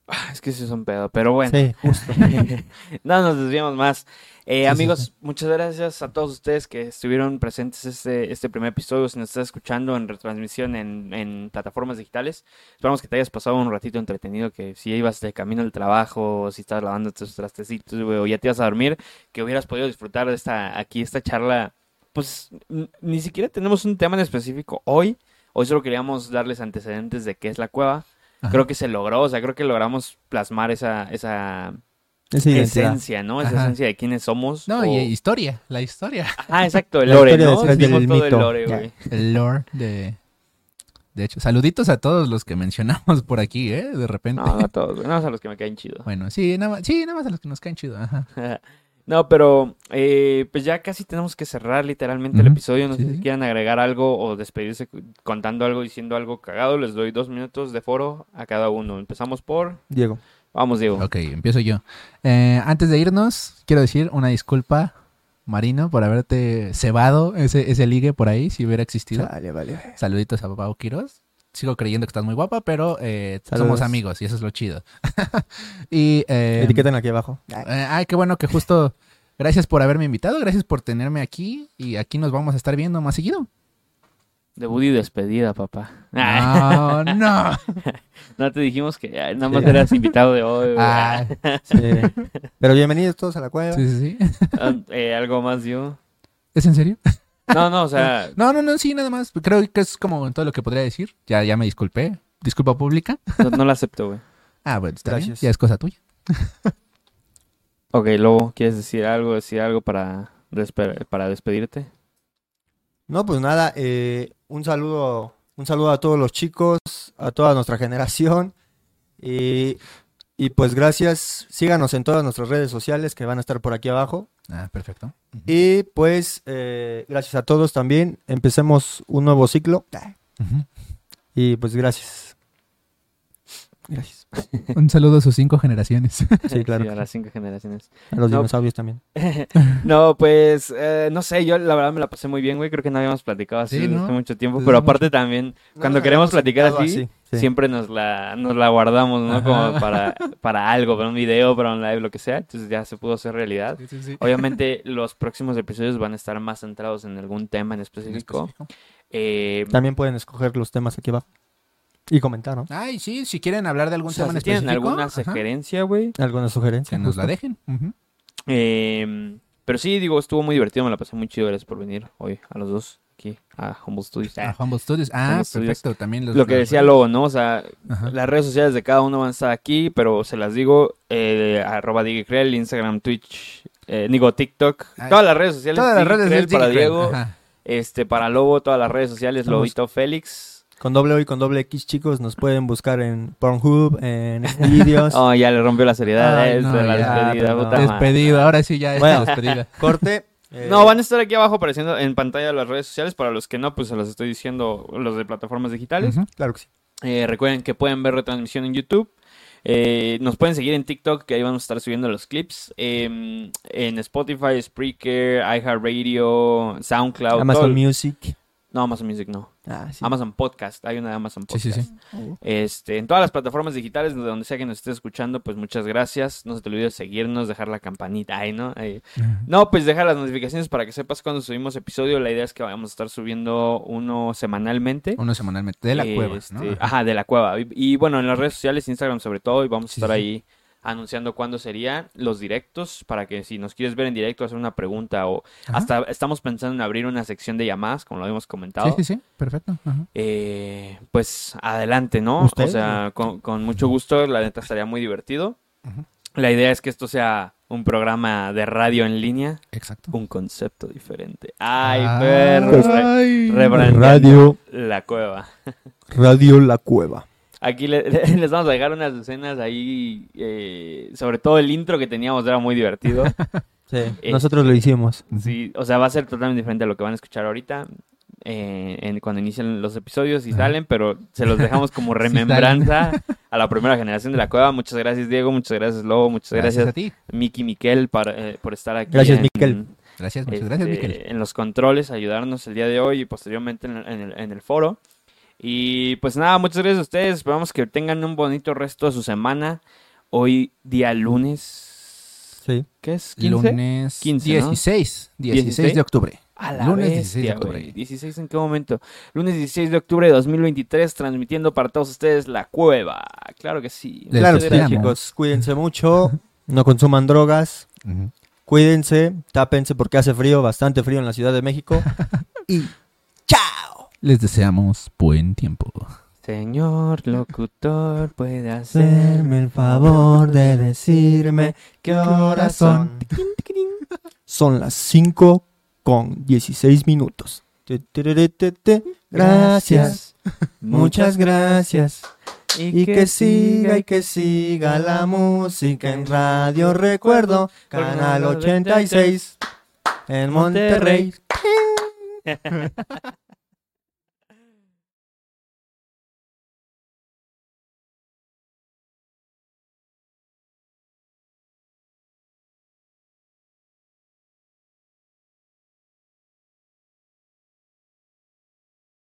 ah, es que sí es un pedo, pero bueno. Sí, justo. [LAUGHS] no nos desviamos más. Eh, sí, amigos, sí. muchas gracias a todos ustedes que estuvieron presentes este, este primer episodio. Si nos estás escuchando en retransmisión en, en plataformas digitales, esperamos que te hayas pasado un ratito entretenido. Que si ibas de camino al trabajo, o si estabas lavando tus trastecitos, o ya te ibas a dormir, que hubieras podido disfrutar de esta aquí, esta charla. Pues ni siquiera tenemos un tema en específico hoy. Hoy solo queríamos darles antecedentes de qué es la cueva. Ajá. Creo que se logró, o sea, creo que logramos plasmar esa, esa esencia, ¿no? Esa Ajá. esencia de quiénes somos. No, o- y historia, la historia. Ah, exacto, [LAUGHS] el lore, ¿no? del el lore, güey. El lore de... De hecho, saluditos a todos los que mencionamos por aquí, ¿eh? De repente. No, no a todos, güey. No, a los que me caen chido. Bueno, sí nada, más, sí, nada más a los que nos caen chido. Ajá. [LAUGHS] No, pero eh, pues ya casi tenemos que cerrar literalmente el episodio. No Sí, sé sí. si quieran agregar algo o despedirse contando algo, diciendo algo cagado. Les doy dos minutos de foro a cada uno. Empezamos por... Diego. Vamos, Diego. Ok, empiezo yo. Eh, antes de irnos, quiero decir una disculpa, Marino, por haberte cebado ese, ese ligue por ahí, si hubiera existido. Vale, vale. Saluditos a Pau Quiroz. Sigo creyendo que estás muy guapa, pero eh, somos amigos y eso es lo chido. [LAUGHS] y eh, Etiqueten aquí abajo. eh, ay, qué bueno que justo. Gracias por haberme invitado, gracias por tenerme aquí y aquí nos vamos a estar viendo más seguido. Debut y despedida, papá. No, [LAUGHS] no. [LAUGHS] no te dijimos que ay, nada más Sí. eras invitado de hoy. Ah, Sí. Pero bienvenidos todos a la cueva. sí, sí, sí. Ah, eh, algo más, yo. ¿Es en serio? No, no, o sea, [LAUGHS] No, no, no, sí, nada más. Creo que es como todo lo que podría decir. Ya, ya me disculpé. Disculpa pública. no, no lo acepto, güey. Ah, bueno, está bien. Gracias. Ya es cosa tuya. Ok, Lobo, ¿quieres decir algo? ¿Decir algo para, despe- para despedirte? No, pues nada, eh, un saludo, un saludo a todos los chicos, a toda nuestra generación. Y, y pues gracias, síganos en todas nuestras redes sociales que van a estar por aquí abajo. Ah, perfecto. Y pues eh, gracias a todos también. Empecemos un nuevo ciclo. Ujú. Y pues gracias. Gracias. [LAUGHS] Un saludo a sus cinco generaciones. Sí, [LAUGHS] claro. a las cinco generaciones. A los No. dinosaurios [LAUGHS] también. No, pues, eh, no sé, yo la verdad me la pasé muy bien, güey. Creo que no habíamos platicado así Sí, hace mucho tiempo. Pero aparte también, cuando queremos platicar sentado así, sí. siempre nos la, nos la guardamos, ¿no? Ajá. Como para, para algo, para un video, para un live, lo que sea. Entonces ya se pudo hacer realidad. Obviamente los próximos episodios van a estar más centrados en algún tema en específico. Eh, También pueden escoger los temas aquí abajo. Y comentar, ¿no? Ay, sí, si quieren hablar de algún o sea, tema en si tienen específico. alguna ajá, sugerencia, güey. Alguna sugerencia. que nos la dejen. Eh, pero sí, digo, estuvo muy divertido, me la pasé muy chido. Gracias por venir hoy a los dos. Aquí a Humble Studios. A Ah, Humble Studios. Ah, Humble Studios. perfecto. También los, lo que los- decía Lobo, ¿no? O sea, Ajá. las redes sociales de cada uno van a estar aquí, pero se las digo, eh, arroba Digikrell, Instagram, Twitch, eh, digo TikTok, Ay, todas las redes sociales. Todas las redes del para Diego, ajá. este, para Lobo, todas las redes sociales, Estamos- Lobito Félix. Con doble O y con doble X, chicos, nos pueden buscar en Pornhub, en Xvideos. [LAUGHS] Oh, ya le rompió la seriedad Ay, a no, la ya, despedida, puta ahora sí ya es Bueno. despedida. Corte. Eh, No, van a estar aquí abajo apareciendo en pantalla las redes sociales. Para los que no, pues se los estoy diciendo los de plataformas digitales. Claro que sí. Eh, recuerden que pueden ver retransmisión en YouTube. Eh, nos pueden seguir en TikTok, que ahí vamos a estar subiendo los clips. Eh, en Spotify, Spreaker, iHeartRadio, SoundCloud. Amazon todo- Music. No, Amazon Music no. Ah, sí. Amazon Podcast. Hay una de Amazon Sí, Podcast. sí, sí. Este, en todas las plataformas digitales, de donde sea que nos estés escuchando, pues muchas gracias. No se te olvide seguirnos, dejar la campanita ahí, ¿no? Ahí. No, pues deja las notificaciones para que sepas cuando subimos episodio. La idea es que vamos a estar subiendo uno semanalmente. Uno semanalmente. De la cueva, ¿no? Este, Ajá. De la cueva. Y, y, bueno, en las redes sociales, Instagram sobre todo, y vamos a Sí, estar sí. ahí anunciando cuándo serían los directos, para que si nos quieres ver en directo, hacer una pregunta o Ajá. hasta estamos pensando en abrir una sección de llamadas, como lo habíamos comentado. Sí, sí, sí. Perfecto. Ajá. Eh, pues adelante, ¿no? ¿Usted? O sea, con, con mucho gusto, la neta estaría muy divertido. La idea es que esto sea un programa de radio en línea, Exacto. un concepto diferente. Ay, perro, re- rebrandeando [LAUGHS] Radio, la cueva. Radio La Cueva. Aquí le- [LAUGHS] les vamos a dejar unas escenas ahí, eh, sobre todo el intro que teníamos era muy divertido. [LAUGHS] Sí, Eh, nosotros lo hicimos. Sí, o sea, va a ser totalmente diferente a lo que van a escuchar ahorita. eh, en, cuando inician los episodios y salen, pero se los dejamos como [LAUGHS] Sí remembranza a la primera generación de la cueva. Muchas gracias, Diego. Muchas gracias, Lobo. Muchas gracias, a ti. Miki Miquel, para, eh, por estar aquí. Gracias, en- Miquel. Gracias, muchas gracias, este, Miquel. En los controles, ayudarnos el día de hoy y posteriormente en el, en el- en el foro. Y pues nada, muchas gracias a ustedes. Esperamos que tengan un bonito resto de su semana. Hoy, día lunes. Sí. ¿Qué es? ¿15? Lunes 15, ¿no? 16. 16 16 de octubre. A la Lunes bestia, 16 de octubre. güey. 16 en qué momento? Lunes 16 de octubre de 2023, transmitiendo para todos ustedes La Cueva. Claro que sí. Les Claro chicos. Cuídense mucho. No consuman drogas. Cuídense. Tápense porque hace frío, bastante frío en la Ciudad de México. [LAUGHS] y chao. Les deseamos buen tiempo. Señor locutor, puede hacer Hacerme el favor de decirme qué horas son. Son las 5 con 16 minutos. Gracias, muchas gracias. Y que siga y que siga la música en Radio Recuerdo, Canal 86, en Monterrey. [LAUGHS]